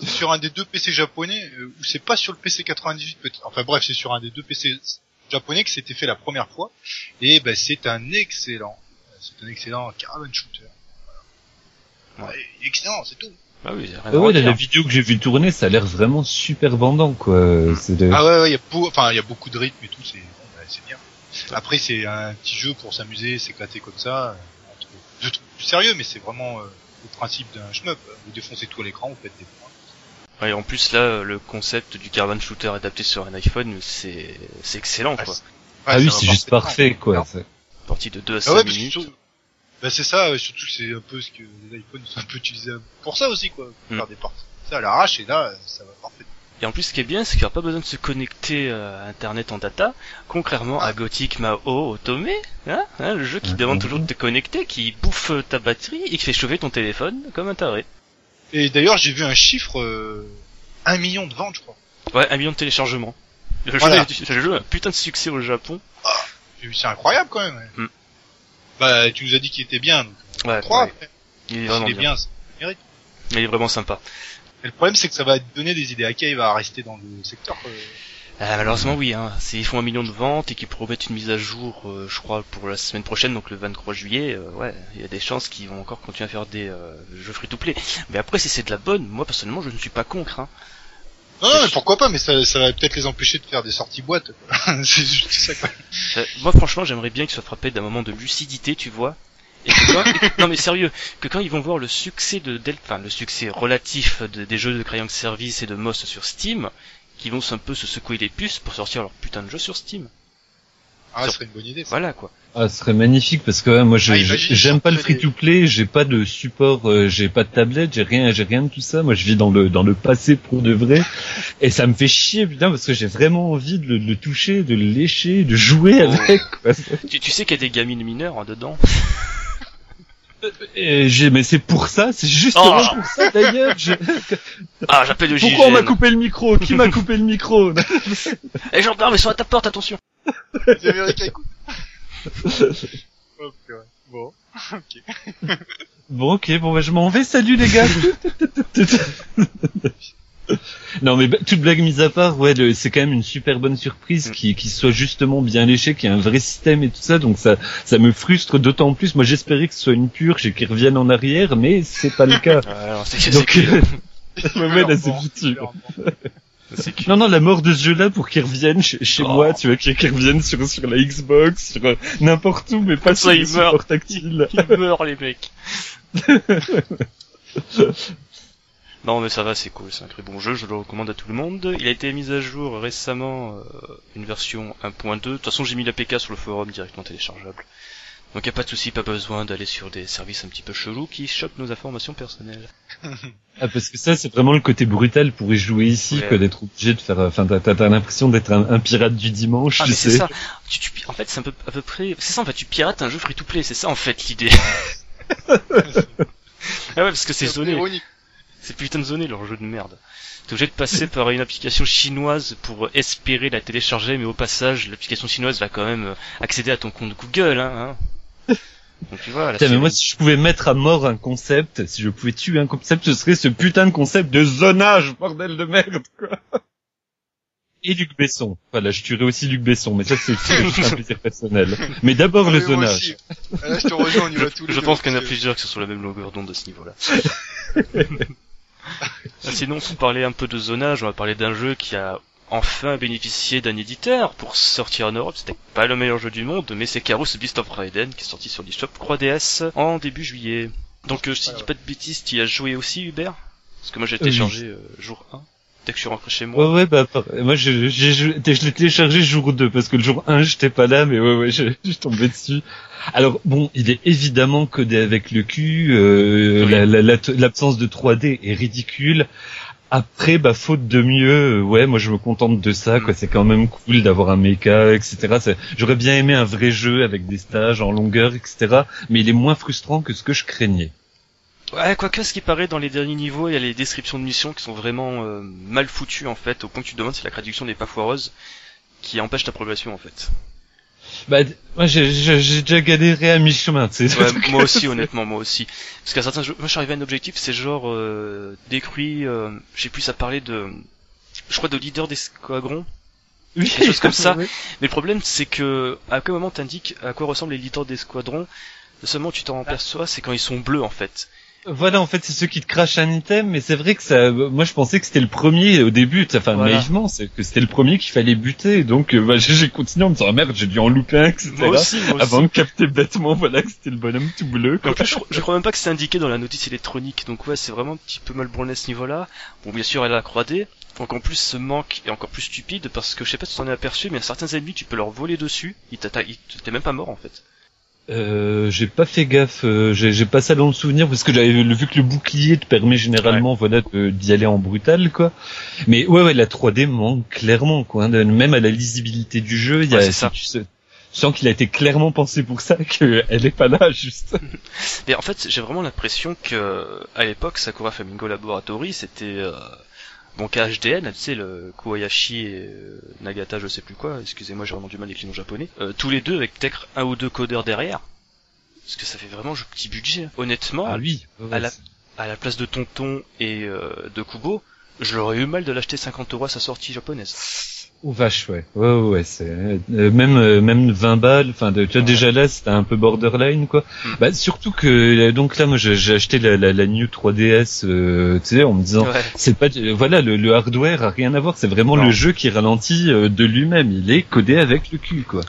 Speaker 2: C'est sur un des deux PC japonais euh, ou c'est pas sur le PC 98 peut-être. Enfin bref, c'est sur un des deux PC japonais que c'était fait la première fois et ben c'est un excellent, c'est un excellent caravan shooter. Voilà.
Speaker 1: Ouais.
Speaker 2: Ouais, il est excellent, c'est tout.
Speaker 1: Ah oui, rien
Speaker 3: Ah
Speaker 1: à
Speaker 3: ouais, la, vidéo que j'ai vu tourner, ça a l'air vraiment super bandant, quoi. De...
Speaker 2: Ah ouais, ouais, il y a beau- enfin il y a beaucoup de rythme et tout, c'est bon, bah, c'est bien. Après c'est un petit jeu pour s'amuser, s'éclater comme ça. euh, entre deux trucs plus sérieux, mais c'est vraiment euh, le principe d'un shmup. Vous défoncez tout à l'écran, vous faites des points.
Speaker 1: Ouais, en plus là, le concept du caravan shooter adapté sur un iPhone, c'est c'est excellent
Speaker 2: Ah,
Speaker 1: quoi.
Speaker 3: ah
Speaker 2: ouais,
Speaker 3: oui, c'est juste parfait, quoi.
Speaker 1: Partie de 2 à 5
Speaker 2: Ah ouais, parce que
Speaker 1: minutes.
Speaker 2: Bah c'est ça, euh, surtout que c'est un peu ce que les iPhones sont un peu utilisés pour ça aussi quoi, pour
Speaker 1: Mm.
Speaker 2: faire des parties. Ça à l'arrache et là ça va parfait.
Speaker 1: Et en plus, ce qui est bien, c'est qu'il n'y a pas besoin de se connecter euh, à Internet en data, contrairement
Speaker 2: Ah.
Speaker 1: à Gothic Mao Otome, hein, hein, le jeu qui
Speaker 3: Mhm.
Speaker 1: demande toujours de te connecter, qui bouffe euh, ta batterie et qui fait chauffer ton téléphone comme un taré.
Speaker 2: Et d'ailleurs j'ai vu un chiffre, euh, un million de ventes je crois.
Speaker 1: Ouais, un million de téléchargements. Le
Speaker 2: Voilà.
Speaker 1: jeu, est- le jeu a un putain de succès au Japon.
Speaker 2: J'ai vu c'est incroyable quand même. ouais.
Speaker 1: Mm.
Speaker 2: Bah tu nous as dit qu'il était bien, donc
Speaker 1: Ouais,
Speaker 2: 3
Speaker 1: ouais. il est vraiment
Speaker 2: il est
Speaker 1: bien.
Speaker 2: bien.
Speaker 1: Il est vraiment sympa.
Speaker 2: Et le problème, c'est que ça va donner des idées à Cave à rester dans le secteur. euh.
Speaker 1: Ah, malheureusement oui, hein. Ils font un million de ventes et qu'ils promettent une mise à jour, euh, je crois, pour la semaine prochaine, donc le 23 juillet. euh, ouais, il y a des chances qu'ils vont encore continuer à faire des euh, jeux free-to-play. Mais après, si c'est de la bonne, moi personnellement, je ne suis pas contre. Hein.
Speaker 2: Non, non, mais pourquoi pas, mais ça, ça va peut-être les empêcher de faire des sorties boîtes. quoi. <laughs> c'est juste ça, quoi.
Speaker 1: Euh, moi franchement, j'aimerais bien qu'ils soient frappés d'un moment de lucidité, tu vois. Et que quand- <laughs> non mais sérieux, que quand ils vont voir le succès de Del, enfin le succès relatif de- des jeux de Crying Service et de Moss sur Steam, qu'ils vont un peu se secouer les puces pour sortir leur putain de jeu sur Steam.
Speaker 2: Ah, ce serait une bonne idée. ça.
Speaker 1: Voilà quoi.
Speaker 3: Ah, ce serait magnifique parce que ouais, moi je
Speaker 2: Ah,
Speaker 3: j'aime pas le
Speaker 2: ça ferait
Speaker 3: free to play, j'ai pas de support, euh, j'ai pas de tablette, j'ai rien, j'ai rien de tout ça. Moi je vis dans le dans le passé pour de vrai et ça me fait chier putain parce que j'ai vraiment envie de le, de le toucher, de le lécher, de jouer
Speaker 1: Oh.
Speaker 3: avec. quoi. <laughs>
Speaker 1: Tu, tu sais qu'il y a des gamines mineures hein, dedans.
Speaker 3: Et j'ai mais c'est pour ça, c'est justement
Speaker 1: Oh.
Speaker 3: pour ça d'ailleurs. je- <laughs>
Speaker 1: Ah, j'appelle le
Speaker 3: Pourquoi on m'a coupé le micro? Qui m'a coupé le micro? <laughs>
Speaker 1: Eh gendarme, ils sont à ta porte, attention.
Speaker 2: Les Américains écoutent. oh, purée. Bon. <laughs> ok.
Speaker 3: Bon ok, bon bah je m'en vais, salut les gars <laughs> Non mais bah, toute blague mise à part, ouais, c'est quand même une super bonne surprise
Speaker 1: Mm.
Speaker 3: qui, qui soit justement bien léché, qu'il y ait un vrai système et tout ça, donc ça ça me frustre d'autant plus. Moi j'espérais que ce soit une purge et qu'ils reviennent en arrière, mais c'est pas le <laughs> cas.
Speaker 1: Ouais, alors,
Speaker 3: Donc euh, ouais, là c'est foutu.
Speaker 1: Que-
Speaker 3: Non non, la mort de ce jeu-là pour qu'ils reviennent chez, chez
Speaker 1: Oh.
Speaker 3: moi, tu vois, qu'ils reviennent sur sur la Xbox, sur euh, n'importe où, mais pas sur les supports tactiles.
Speaker 1: Ils meurent les mecs. <laughs> non mais ça va, c'est cool, c'est un très bon jeu, je le recommande à tout le monde. Il a été mis à jour récemment, euh, une version 1.2. De toute façon j'ai mis l'APK sur le forum directement téléchargeable. Donc y a pas de souci, pas besoin d'aller sur des services un petit peu chelous qui chopent nos informations personnelles.
Speaker 3: Ah, parce que ça, c'est vraiment le côté brutal pour y jouer ici,
Speaker 1: Ouais.
Speaker 3: que d'être obligé de faire, enfin, t'as, t'as- l'impression d'être un, un pirate du dimanche,
Speaker 1: Ah mais c'est
Speaker 3: sais.
Speaker 1: ça. Tu, tu, en fait c'est un peu à peu près, c'est ça en fait, tu pirates un jeu free to play, c'est ça en fait l'idée. <laughs> ah ouais parce que c'est zoné.
Speaker 2: ironique.
Speaker 1: C'est putain de zoné leur jeu de merde. T'es obligé de passer par une application chinoise pour espérer la télécharger, mais au passage, l'application chinoise va quand même euh, accéder à ton compte Google, hein. hein. <laughs> Donc tu vois, la
Speaker 3: Putain, mais moi, si je pouvais mettre à mort un concept, si je pouvais tuer un concept, ce serait ce putain de concept de zonage, bordel de merde, quoi. Et Luc Besson. Voilà, je tuerais aussi Luc Besson, mais ça, c'est <laughs> un plaisir personnel. Mais d'abord le
Speaker 2: Ah, moi
Speaker 3: zonage.
Speaker 2: Là, je te rejoins, on y va tous les
Speaker 1: je pense qu'il y en a plusieurs qui sont sur la même longueur d'onde de ce niveau-là. <laughs> Ah, Sinon, pour parler un peu de zonage, on va parler d'un jeu qui a enfin bénéficié d'un éditeur pour sortir en Europe. C'était pas le meilleur jeu du monde, mais c'est Carus Beast of Raiden qui est sorti sur l'eShop 3DS en début juillet. Donc, euh, si je dis pas de bêtises, tu y as joué aussi, Hubert? Parce que moi j'ai
Speaker 3: Oui.
Speaker 1: téléchargé euh, jour 1, dès que je suis rentré chez moi.
Speaker 3: Ouais, ouais, bah, moi, je, j'ai, je, je l'ai téléchargé jour 2, parce que le jour 1, j'étais pas là, mais ouais, ouais, je, je suis tombé dessus. Alors, bon, il est évidemment codé avec le cul, euh,
Speaker 1: Oui.
Speaker 3: la- la- la- l'absence de 3D est ridicule. Après, bah, faute de mieux, euh, ouais, moi, je me contente de ça, quoi. C'est quand même cool d'avoir un mecha, etc. J'aurais bien aimé un vrai jeu avec des stages en longueur, etc. Mais il est moins frustrant que ce que je craignais.
Speaker 1: Ouais, quoique, ce qui paraît dans les derniers niveaux, il y a les descriptions de missions qui sont vraiment euh, mal foutues en fait, au point que tu te demandes si la traduction n'est pas foireuse, qui empêche ta progression en fait.
Speaker 3: Bah, moi, j'ai, j'ai j'ai déjà galéré à mi-chemin, tu sais.
Speaker 1: Ouais, moi aussi, honnêtement, moi aussi. Parce qu'à certains jeux, moi je suis arrivé à un objectif, c'est genre euh, décrit, euh, je sais plus, ça parlait de, je crois de leader d'escadron.
Speaker 3: Oui,
Speaker 1: Des choses comme ça. <laughs> Mais le problème, c'est que à quel moment t'indiques à quoi ressemblent les leaders d'escadron, seulement tu t'en aperçois, c'est quand ils sont bleus en fait.
Speaker 3: Voilà, en fait, c'est ceux qui te crachent un item, mais c'est vrai que ça, moi, je pensais que c'était le premier au début, enfin,
Speaker 1: Voilà.
Speaker 3: naïvement, c'est que c'était le premier qu'il fallait buter, donc, euh, bah, j'ai j'ai continué en me disant, ah, merde, j'ai dû en louper un, etc.
Speaker 1: Moi aussi, moi aussi.
Speaker 3: Avant de capter bêtement, voilà, que c'était le bonhomme tout bleu,
Speaker 1: En plus, je, je crois même pas que c'est indiqué dans la notice électronique, donc ouais, c'est vraiment un petit peu mal branlé à ce niveau-là. Bon, bien sûr, elle a la croix D, donc en plus, ce manque est encore plus stupide, parce que je sais pas si tu t'en es aperçu, mais a certains ennemis, tu peux leur voler dessus, ils t'atta- ils- t'es même pas mort en fait.
Speaker 3: Euh, j'ai pas fait gaffe, euh, j'ai pas ça dans le souvenir, parce que j'avais vu que le bouclier te permet généralement, voilà, d'y aller en brutal, quoi. Mais ouais, ouais, la 3D manque clairement, quoi. hein, même à la lisibilité du jeu, il y a,
Speaker 1: ça.
Speaker 3: tu sais- je sens qu'il a été clairement pensé pour ça, qu'elle <laughs> est pas là, juste.
Speaker 1: Mais en fait, j'ai vraiment l'impression que, à l'époque, Sakura Flamingo Laboratory, c'était, euh, bon, KHDN, tu sais, le Kobayashi et euh, Nagata, je sais plus quoi, excusez-moi, j'ai vraiment du mal avec les noms japonais, euh, tous les deux avec peut-être un ou deux codeurs derrière. Parce que ça fait vraiment jeu petit budget. Honnêtement,
Speaker 3: Ah ouais,
Speaker 1: à la-
Speaker 3: c'est-
Speaker 1: à la place de Tonton et euh, de Kubo, j'aurais eu mal de l'acheter 50 euros à sa sortie japonaise.
Speaker 3: Ou vache, ouais. Ouais, ouais, ouais, c'est euh, même euh, même 20 balles. Enfin, tu vois
Speaker 2: Ouais.
Speaker 3: déjà là, c'était un peu borderline, quoi.
Speaker 1: Mm.
Speaker 3: Bah surtout que euh, donc là, moi, j'ai acheté la, la, la New 3DS, euh, tu sais, en me disant,
Speaker 1: Ouais.
Speaker 3: c'est pas, voilà, le, le hardware a rien à voir. C'est vraiment
Speaker 1: Non.
Speaker 3: le jeu qui ralentit euh, de lui-même. Il est codé avec le cul, quoi.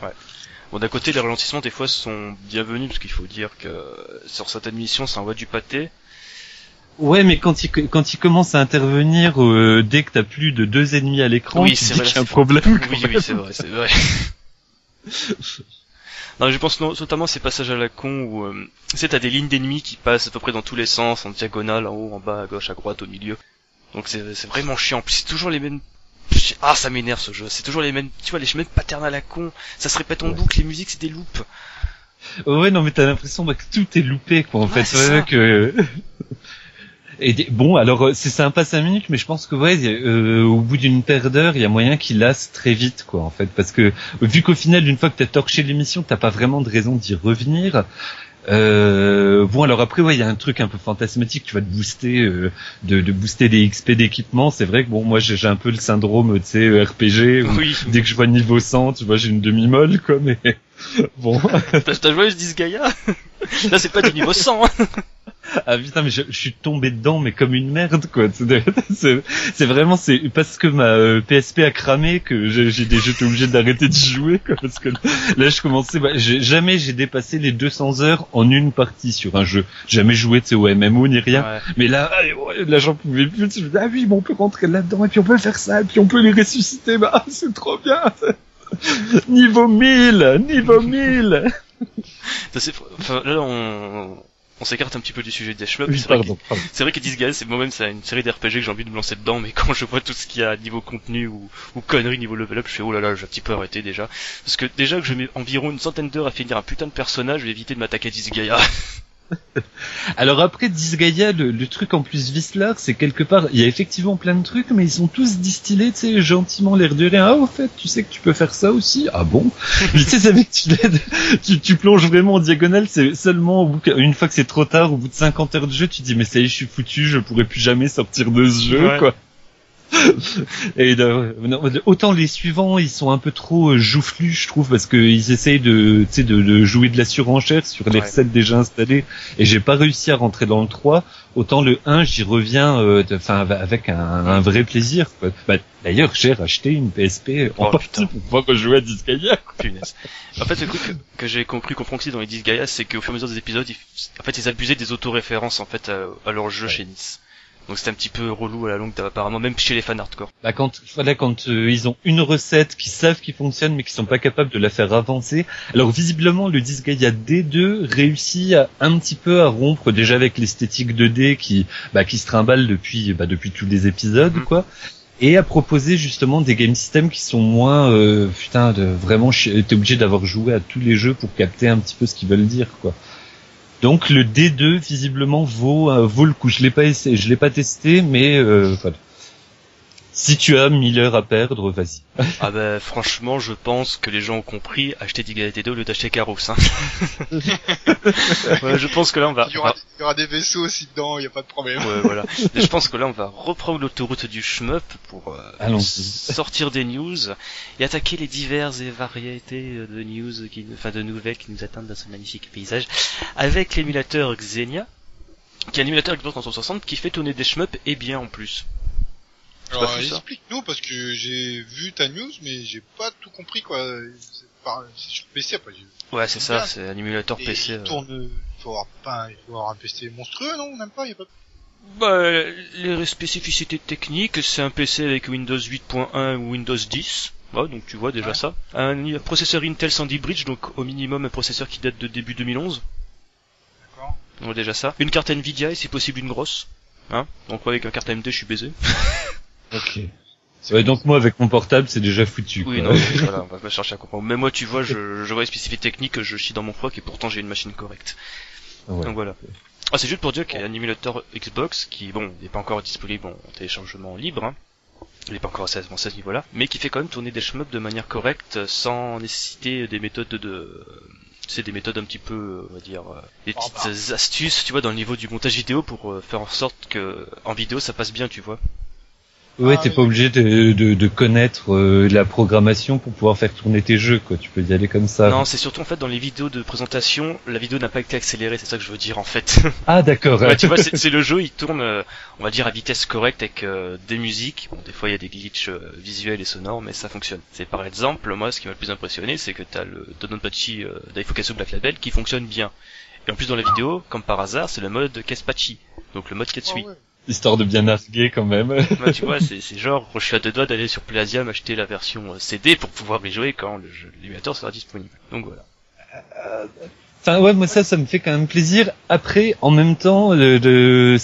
Speaker 1: Bon, d'un côté, les ralentissements, des fois, sont bienvenus, parce qu'il faut dire que sur certaines missions, ça envoie du pâté.
Speaker 3: Ouais, mais quand il quand il commence à intervenir euh, dès que t'as plus de deux ennemis à l'écran,
Speaker 1: Oui,
Speaker 3: tu te dis qu'il y a un problème.
Speaker 1: Oui, oui, c'est vrai, c'est vrai. non, je pense no- notamment à ces passages à la con où, euh, tu sais, t'as des lignes d'ennemis qui passent à peu près dans tous les sens, en diagonale, en haut, en bas, à gauche, à droite, au milieu. Donc c'est c'est vraiment chiant. Puis c'est toujours les mêmes... Ah, ça m'énerve ce jeu. C'est toujours les mêmes, tu vois, les mêmes patterns à la con. Ça se répète en
Speaker 3: Ouais.
Speaker 1: boucle, les musiques, c'est des loops.
Speaker 3: Ouais, non, mais t'as l'impression bah, que tout est loupé, quoi, en
Speaker 1: Ouais,
Speaker 3: fait.
Speaker 1: c'est
Speaker 3: Ouais, que... Et des- bon, alors euh, c'est sympa 5 minutes, mais je pense que ouais, euh, au bout d'une paire d'heures, il y a moyen qu'il lasse très vite, quoi, en fait, parce que vu qu'au final, une fois que t'as torché l'émission, t'as pas vraiment de raison d'y revenir. Euh, bon, alors après, ouais, il y a un truc un peu fantasmatique, tu vas te booster, euh, de, de booster des XP d'équipement. C'est vrai que bon, moi, j'ai un peu le syndrome, tu sais, euh, RPG. où
Speaker 1: Oui.
Speaker 3: Dès que je vois niveau 100, tu vois, j'ai une demi-molle, quoi, mais <laughs> bon.
Speaker 1: T'as joué à Disgaea <laughs> Là, c'est pas du niveau 100, hein.
Speaker 3: Ah putain mais je, je suis tombé dedans mais comme une merde quoi. C'est- <laughs> vraiment c'est parce que ma euh, PSP a cramé que j'ai j'étais obligé d'arrêter de jouer quoi parce que là je commençais bah, jamais j'ai dépassé les 200 heures en une partie sur un jeu. Jamais joué au MMO ni rien.
Speaker 1: Ouais.
Speaker 3: Mais là là j'en pouvais plus. Je me dis, ah oui bon on peut rentrer là-dedans et puis on peut faire ça et puis on peut les ressusciter. Bah ah, <laughs> c'est trop bien. niveau 1000 niveau 1000
Speaker 1: Ça, c'est- Enfin, là, on, on s'écarte un petit peu du sujet des shmups.
Speaker 3: Oui,
Speaker 1: c'est vrai
Speaker 3: pardon, pardon.
Speaker 1: C'est vrai que Disgaea, c'est moi-même, c'est une série d'RPG que j'ai envie de me lancer dedans, mais <laughs> quand je vois tout ce qu'il y a niveau contenu ou, ou conneries niveau level up, je fais oh là là, j'ai un petit peu arrêté déjà. Parce que déjà que je mets environ une centaine d'heures à finir un putain de personnage, je vais éviter de m'attaquer à Disgaea. <laughs>
Speaker 3: Alors après Disgaea, le, le truc en plus Vislar, c'est quelque part, il y a effectivement plein de trucs, mais ils sont tous distillés, tu sais, gentiment l'air de rien. Ah, au fait, tu sais que tu peux faire ça aussi? Ah bon? <laughs> Tu sais, ça tu, l'aides- tu, tu plonges vraiment en diagonale, c'est seulement au bout une fois que c'est trop tard, au bout de 50 heures de jeu, tu dis mais ça y est, je suis foutu, je pourrais plus jamais sortir de ce jeu,
Speaker 1: Ouais.
Speaker 3: quoi. Et euh, non, autant les suivants, ils sont un peu trop euh, joufflus, je trouve, parce qu'ils essayent de, de, de jouer de la surenchère sur les
Speaker 1: Ouais.
Speaker 3: recettes déjà installées, et j'ai pas réussi à rentrer dans le 3. Autant le 1, j'y reviens, euh, de- enfin, avec un, un vrai plaisir. Bah, D'ailleurs, j'ai racheté une PSP en
Speaker 1: Oh,
Speaker 3: partie
Speaker 1: putain.
Speaker 3: pour pouvoir rejouer à Disgaea.
Speaker 1: Punaise. En fait, le truc que, que j'ai compris comprendre aussi dans les Disgaea, c'est qu'au fur et à mesure des épisodes, ils, en fait, ils abusaient des autoréférences, en fait, à, à leur jeu
Speaker 3: Ouais.
Speaker 1: chez Nice. Donc c'était un petit peu relou à la longue, apparemment, même chez les fans hardcore.
Speaker 3: Bah quand voilà quand euh, ils ont une recette qu'ils savent qui fonctionne mais qui sont pas capables de la faire avancer. Alors visiblement le Disgaea D2 réussit à, un petit peu à rompre déjà avec l'esthétique 2D qui bah qui se trimballe depuis bah depuis tous les épisodes
Speaker 1: Mhm.
Speaker 3: quoi. Et à proposer justement des game systems qui sont moins euh, putain de vraiment t'es obligé d'avoir joué à tous les jeux pour capter un petit peu ce qu'ils veulent dire quoi. Donc le D2 visiblement vaut euh, vaut le coup. Je l'ai pas essayé, je l'ai pas testé, mais euh, voilà. Si tu as 1000 heures à perdre, vas-y.
Speaker 1: Ah bah, franchement, je pense que les gens ont compris, acheter Disgaea T2 au lieu d'acheter Caros, hein. <laughs> ouais, je pense que là, on va,
Speaker 2: Il y aura, il y aura des vaisseaux aussi dedans, il y a pas de problème.
Speaker 1: Ouais, voilà. Et je pense que là, on va reprendre l'autoroute du shmup pour euh, sortir des news et attaquer les diverses et variétés de news, qui, enfin de nouvelles qui nous attendent dans ce magnifique paysage, avec l'émulateur Xenia, qui est un émulateur Xbox 360 qui fait tourner des shmups et bien en plus.
Speaker 2: Alors, explique-nous, parce que j'ai vu ta news, mais j'ai pas tout compris, quoi. C'est par- sur PC, après.
Speaker 1: Ouais, c'est ça, c'est un émulateur
Speaker 2: Et
Speaker 1: PC.
Speaker 2: il tourne, il faut avoir, pas, il faut avoir un PC monstrueux, non? Même pas, il y a pas
Speaker 1: Bah, les spécificités techniques, c'est un PC avec Windows 8.1 ou Windows 10. Ouais, donc tu vois déjà
Speaker 2: Ouais.
Speaker 1: ça. Un processeur Intel Sandy Bridge, donc au minimum un processeur qui date de début 2011.
Speaker 2: D'accord.
Speaker 1: On voit déjà ça. Une carte Nvidia et si possible une grosse. Hein? Donc ouais, avec un carte AMD, je suis baisé. <laughs>
Speaker 3: Ok. Ouais, donc moi avec mon portable c'est déjà foutu.
Speaker 1: Oui,
Speaker 3: quoi.
Speaker 1: non, <laughs> voilà, on va pas chercher à comprendre. Mais moi, tu vois, je, je vois les spécificités techniques, je chie dans mon froc et pourtant j'ai une machine correcte.
Speaker 3: Ouais.
Speaker 1: Donc voilà. Ah, c'est juste pour dire qu'il y a un émulateur Xbox qui, bon, n'est pas encore disponible en téléchargement libre, hein. Il n'est pas encore assez avancé à ce niveau-là, mais qui fait quand même tourner des shmups de manière correcte sans nécessiter des méthodes de, tu sais, des méthodes un petit peu, on va dire, euh, des
Speaker 2: Oh,
Speaker 1: petites astuces, tu vois, dans le niveau du montage vidéo pour euh, faire en sorte que en vidéo ça passe bien, tu vois.
Speaker 3: Ouais,
Speaker 2: Ah,
Speaker 3: t'es
Speaker 2: oui.
Speaker 3: pas obligé de, de, de connaître euh, la programmation pour pouvoir faire tourner tes jeux, quoi. Tu peux y aller comme ça.
Speaker 1: Non, c'est surtout en fait dans les vidéos de présentation, la vidéo n'a pas été accélérée, c'est ça que je veux dire en fait. <laughs>
Speaker 3: Ah, d'accord.
Speaker 1: Ouais, tu vois, c'est c'est le jeu, il tourne, euh, on va dire, à vitesse correcte avec euh, des musiques. Bon, des fois, il y a des glitches euh, visuels et sonores, mais ça fonctionne. C'est par exemple, moi, ce qui m'a le plus impressionné, c'est que t'as le Dononpachi euh, Daifukasu Black Label qui fonctionne bien. Et en plus, dans la vidéo, comme par hasard, c'est le mode Kespachi, donc le mode Ketsui.
Speaker 2: Ah ouais.
Speaker 3: Histoire de bien narguer quand même.
Speaker 1: Ouais, tu <laughs> vois, c'est genre, je suis à deux doigts d'aller sur Plasia m'acheter la version euh, CD pour pouvoir y jouer quand l'émulateur sera disponible. Donc voilà.
Speaker 3: Enfin ouais, moi ça, ça me fait quand même plaisir. Après, en même temps, le, le-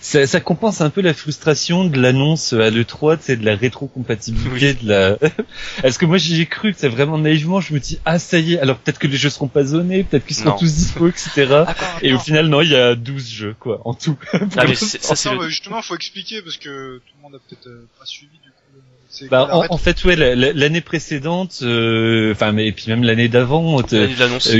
Speaker 3: ça, ça, compense un peu la frustration de l'annonce à l'E3, c'est de la rétrocompatibilité, de la. <laughs> Est-ce que moi j'ai cru que c'est vraiment naïvement, je me dis ah ça y est, alors peut-être que les jeux seront pas zonés, peut-être qu'ils seront
Speaker 1: Non.
Speaker 3: tous dispo, etc.
Speaker 2: Attends,
Speaker 3: Et au final non, il y a 12 jeux quoi, en tout. <laughs>
Speaker 1: Ah, mais c'est- ça, c'est
Speaker 2: Attends,
Speaker 1: le...
Speaker 2: justement, faut expliquer parce que tout le monde a peut-être euh, pas suivi du
Speaker 3: Bah, en, en fait, ouais, la- la- l'année précédente, euh, enfin, mais et puis même l'année d'avant. Euh,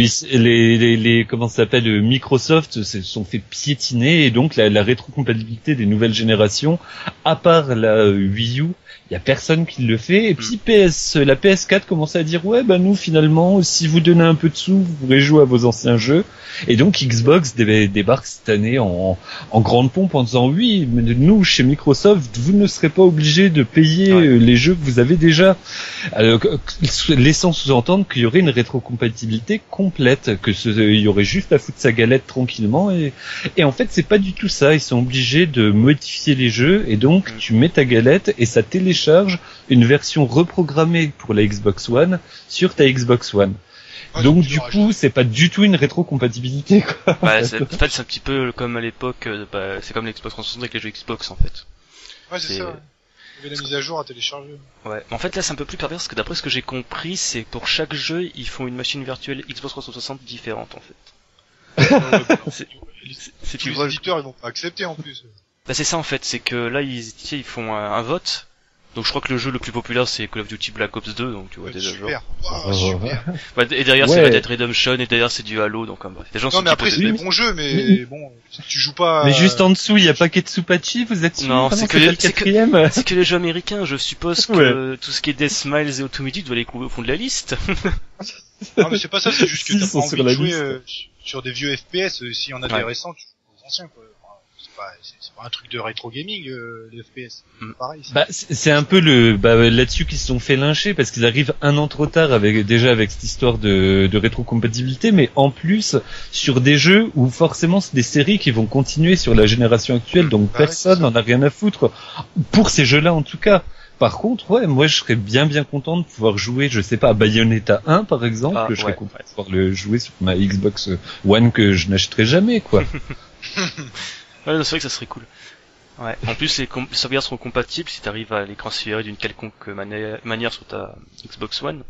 Speaker 3: ils- les, les, les comment ça s'appelle euh, Microsoft se sont fait piétiner et donc la, la rétrocompatibilité des nouvelles générations, à part la euh, Wii U, il y a personne qui le fait. Et puis PS, la PS4 commence à dire ouais bah nous finalement si vous donnez un peu de sous vous pourrez jouer à vos anciens jeux. Et donc Xbox dé- débarque cette année en, en grande pompe en disant oui mais nous chez Microsoft vous ne serez pas obligés de payer
Speaker 1: Ouais.
Speaker 3: euh, les jeux que vous avez déjà. Alors, laissant sous-entendre qu'il y aurait une rétrocompatibilité complète, que ce, il y aurait juste à foutre sa galette tranquillement et, et en fait c'est pas du tout ça. Ils sont obligés de modifier les jeux et donc
Speaker 1: Mm.
Speaker 3: tu mets ta galette et ça télécharge une version reprogrammée pour la Xbox One sur ta Xbox One. Donc du coup c'est pas du tout une rétrocompatibilité quoi.
Speaker 1: Bah, c'est- en fait, c'est un petit peu comme à l'époque, euh, bah, c'est comme l'Xbox 360 avec les jeux Xbox en fait.
Speaker 2: Ouais, c'est
Speaker 1: c'est-
Speaker 2: ça. ouais. Il y avait la mise à jour à télécharger.
Speaker 1: Ouais. Mais en fait, là, c'est un peu plus pervers parce que d'après ce que j'ai compris, c'est pour chaque jeu, ils font une machine virtuelle Xbox 360 différente en fait. <laughs> C'est- C'est- C'est
Speaker 2: Tous
Speaker 1: tu
Speaker 2: les éditeurs, ils vont pas accepter en plus.
Speaker 1: Bah, c'est ça en fait, c'est que là, ils, font un, un vote. Donc je crois que le jeu le plus populaire c'est Call of Duty Black Ops 2, donc tu vois déjà
Speaker 2: super.
Speaker 1: Ouais, <laughs> et derrière
Speaker 3: Ouais.
Speaker 1: c'est Red Dead Redemption et derrière c'est du Halo, donc bref. Les gens
Speaker 2: Non,
Speaker 1: sont
Speaker 2: mais après, c'est des bons jeux, mais bon, si tu joues pas.
Speaker 3: Mais
Speaker 2: euh,
Speaker 3: juste en dessous il y a pas Ketsupachi, vous êtes
Speaker 1: Non, c'est que les- <laughs> que- que les jeux américains, je suppose que tout ce qui est Death Smiles et Automedy doit les couper au fond de la liste. <laughs>
Speaker 2: Non, mais c'est pas ça, c'est juste que t'as pas envie de jouer euh, sur des vieux FPS. euh, S'il y en a
Speaker 1: Ouais.
Speaker 2: des récents, tu joues aux anciens, quoi. Pas, c'est c'est pas un truc de rétro gaming, euh, les FPS.
Speaker 1: Mm.
Speaker 2: Pareil. c'est-
Speaker 3: Bah, c'est c'est un peu le bah, là-dessus qu'ils se sont fait lyncher parce qu'ils arrivent un an trop tard avec déjà avec cette histoire de, de rétrocompatibilité, mais en plus sur des jeux où forcément c'est des séries qui vont continuer sur la génération actuelle, donc
Speaker 2: Bah ouais,
Speaker 3: personne n'en a rien à foutre pour ces jeux-là en tout cas. Par contre, ouais, moi je serais bien bien content de pouvoir jouer, je sais pas, à Bayonetta 1 par exemple,
Speaker 1: Ah,
Speaker 3: je serais
Speaker 1: ouais,
Speaker 3: content de pouvoir le jouer sur ma Xbox One que je n'achèterai jamais quoi. <laughs>
Speaker 1: Ouais, non, c'est vrai que ça serait cool. Ouais. En plus, les, les sauvegardes seront compatibles si t'arrives à les transférer d'une quelconque mani- manière sur ta Xbox One.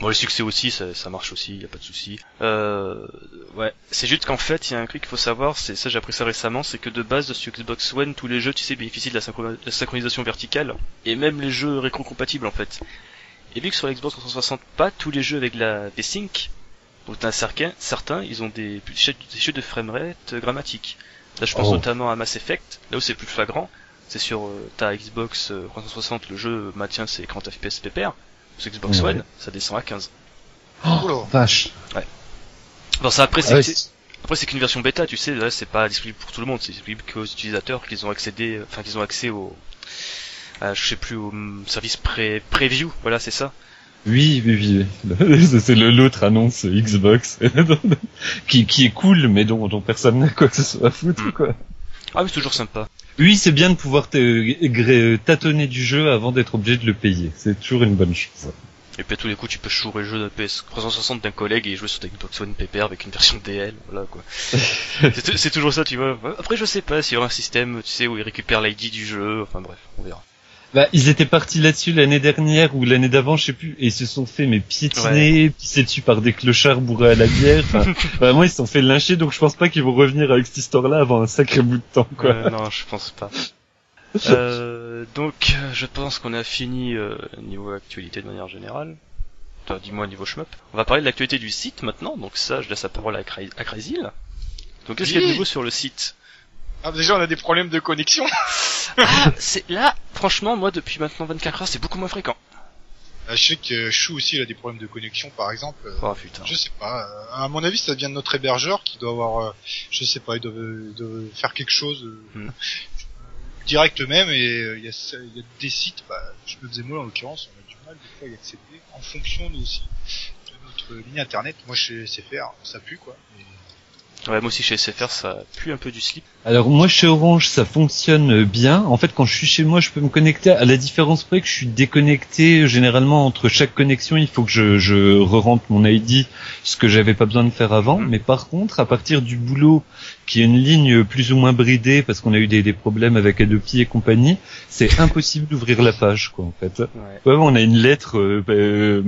Speaker 1: Bon, le succès aussi, ça, ça marche aussi, y a pas de souci. Euh, ouais. C'est juste qu'en fait, il y a un truc qu'il faut savoir, c'est ça, j'ai appris ça récemment, c'est que de base, sur Xbox One, tous les jeux, tu sais, bénéficient de la, synchro- la synchronisation verticale, et même les jeux rétro-compatibles, en fait. Et vu que sur la Xbox 360, pas tous les jeux avec la V-Sync, donc t'as certains, certains, ils ont des, des chutes de framerate grammatiques. Là, je pense
Speaker 3: Oh.
Speaker 1: notamment à Mass Effect, là où c'est plus flagrant, c'est sur euh, ta Xbox euh, 360, le jeu maintient ses 40 FPS pépère, sur Xbox
Speaker 3: Ouais.
Speaker 1: One, ça descend à 15.
Speaker 2: Oula.
Speaker 3: Vache.
Speaker 1: Bon, ça après, c'est
Speaker 3: Ah ouais,
Speaker 1: c'est- après c'est qu'une version bêta, tu sais, là c'est pas disponible pour tout le monde, c'est disponible qu'aux utilisateurs qui ont accédé, enfin qui ont accès au, à, je sais plus, au hum, service pré preview, voilà, c'est ça.
Speaker 3: Oui, oui, oui. <laughs> C'est le- l'autre annonce Xbox <laughs> qui, qui est cool, mais dont, dont personne n'a quoi que ce soit à foutre,
Speaker 1: Mm.
Speaker 3: quoi.
Speaker 1: Ah, mais c'est toujours sympa.
Speaker 3: Oui, c'est bien de pouvoir gré- tâtonner du jeu avant d'être obligé de le payer. C'est toujours une bonne chose.
Speaker 1: Et puis à tous les coups, tu peux chourer le jeu de PS 360 d'un collègue et jouer sur ta Xbox One pépère avec une version DL, voilà quoi. <laughs> c'est c'est toujours ça, tu vois. Après, je sais pas s'il y aura un système, tu sais, où il récupère l'ID du jeu, enfin bref, on verra.
Speaker 3: Bah, ils étaient partis là-dessus l'année dernière ou l'année d'avant, je sais plus, et ils se sont fait mais piétiner, pissés dessus par des clochards bourrés à la bière. Enfin, <laughs> vraiment, ils se sont fait lyncher, donc je pense pas qu'ils vont revenir avec cette histoire-là avant un sacré bout de temps, quoi.
Speaker 1: Euh, non, je pense pas. <laughs> Euh, donc, euh, je pense qu'on a fini euh, niveau actualité de manière générale. toi, dis-moi niveau shmup. On va parler de l'actualité du site maintenant, donc ça, je laisse la parole à, Cra- à. Donc qu'est-ce qu'il y a de nouveau sur le site?
Speaker 2: Ah, déjà, on a des problèmes de connexion.
Speaker 1: Ah, c'est là, franchement, moi depuis maintenant 24 heures, c'est beaucoup moins fréquent.
Speaker 2: Ah, je sais que Chou aussi, il a des problèmes de connexion, par exemple.
Speaker 1: Oh putain.
Speaker 2: Je sais pas. euh, À mon avis, ça vient de notre hébergeur qui doit avoir, euh, je sais pas, il doit, il doit faire quelque chose euh,
Speaker 1: Hmm. <laughs>
Speaker 2: direct même. Et il y, a, ça- il y a des sites, bah, je me faisais moi en l'occurrence, on a du mal des fois à y accéder en fonction nous aussi de notre ligne internet. Moi, sais faire, ça pue quoi. Et-
Speaker 1: Ouais, moi aussi chez SFR, ça pue un peu du slip.
Speaker 3: Alors moi chez Orange ça fonctionne bien. En fait quand je suis chez moi je peux me connecter à la différence près que je suis déconnecté généralement entre chaque connexion il faut que je, je re-rentre mon ID ce que j'avais pas besoin de faire avant.
Speaker 1: Mhm.
Speaker 3: Mais par contre à partir du boulot qui est une ligne plus ou moins bridée parce qu'on a eu des, des problèmes avec Adopi et compagnie c'est impossible d'ouvrir la page quoi en fait.
Speaker 1: Ouais.
Speaker 3: Ouais, on a une lettre euh, euh,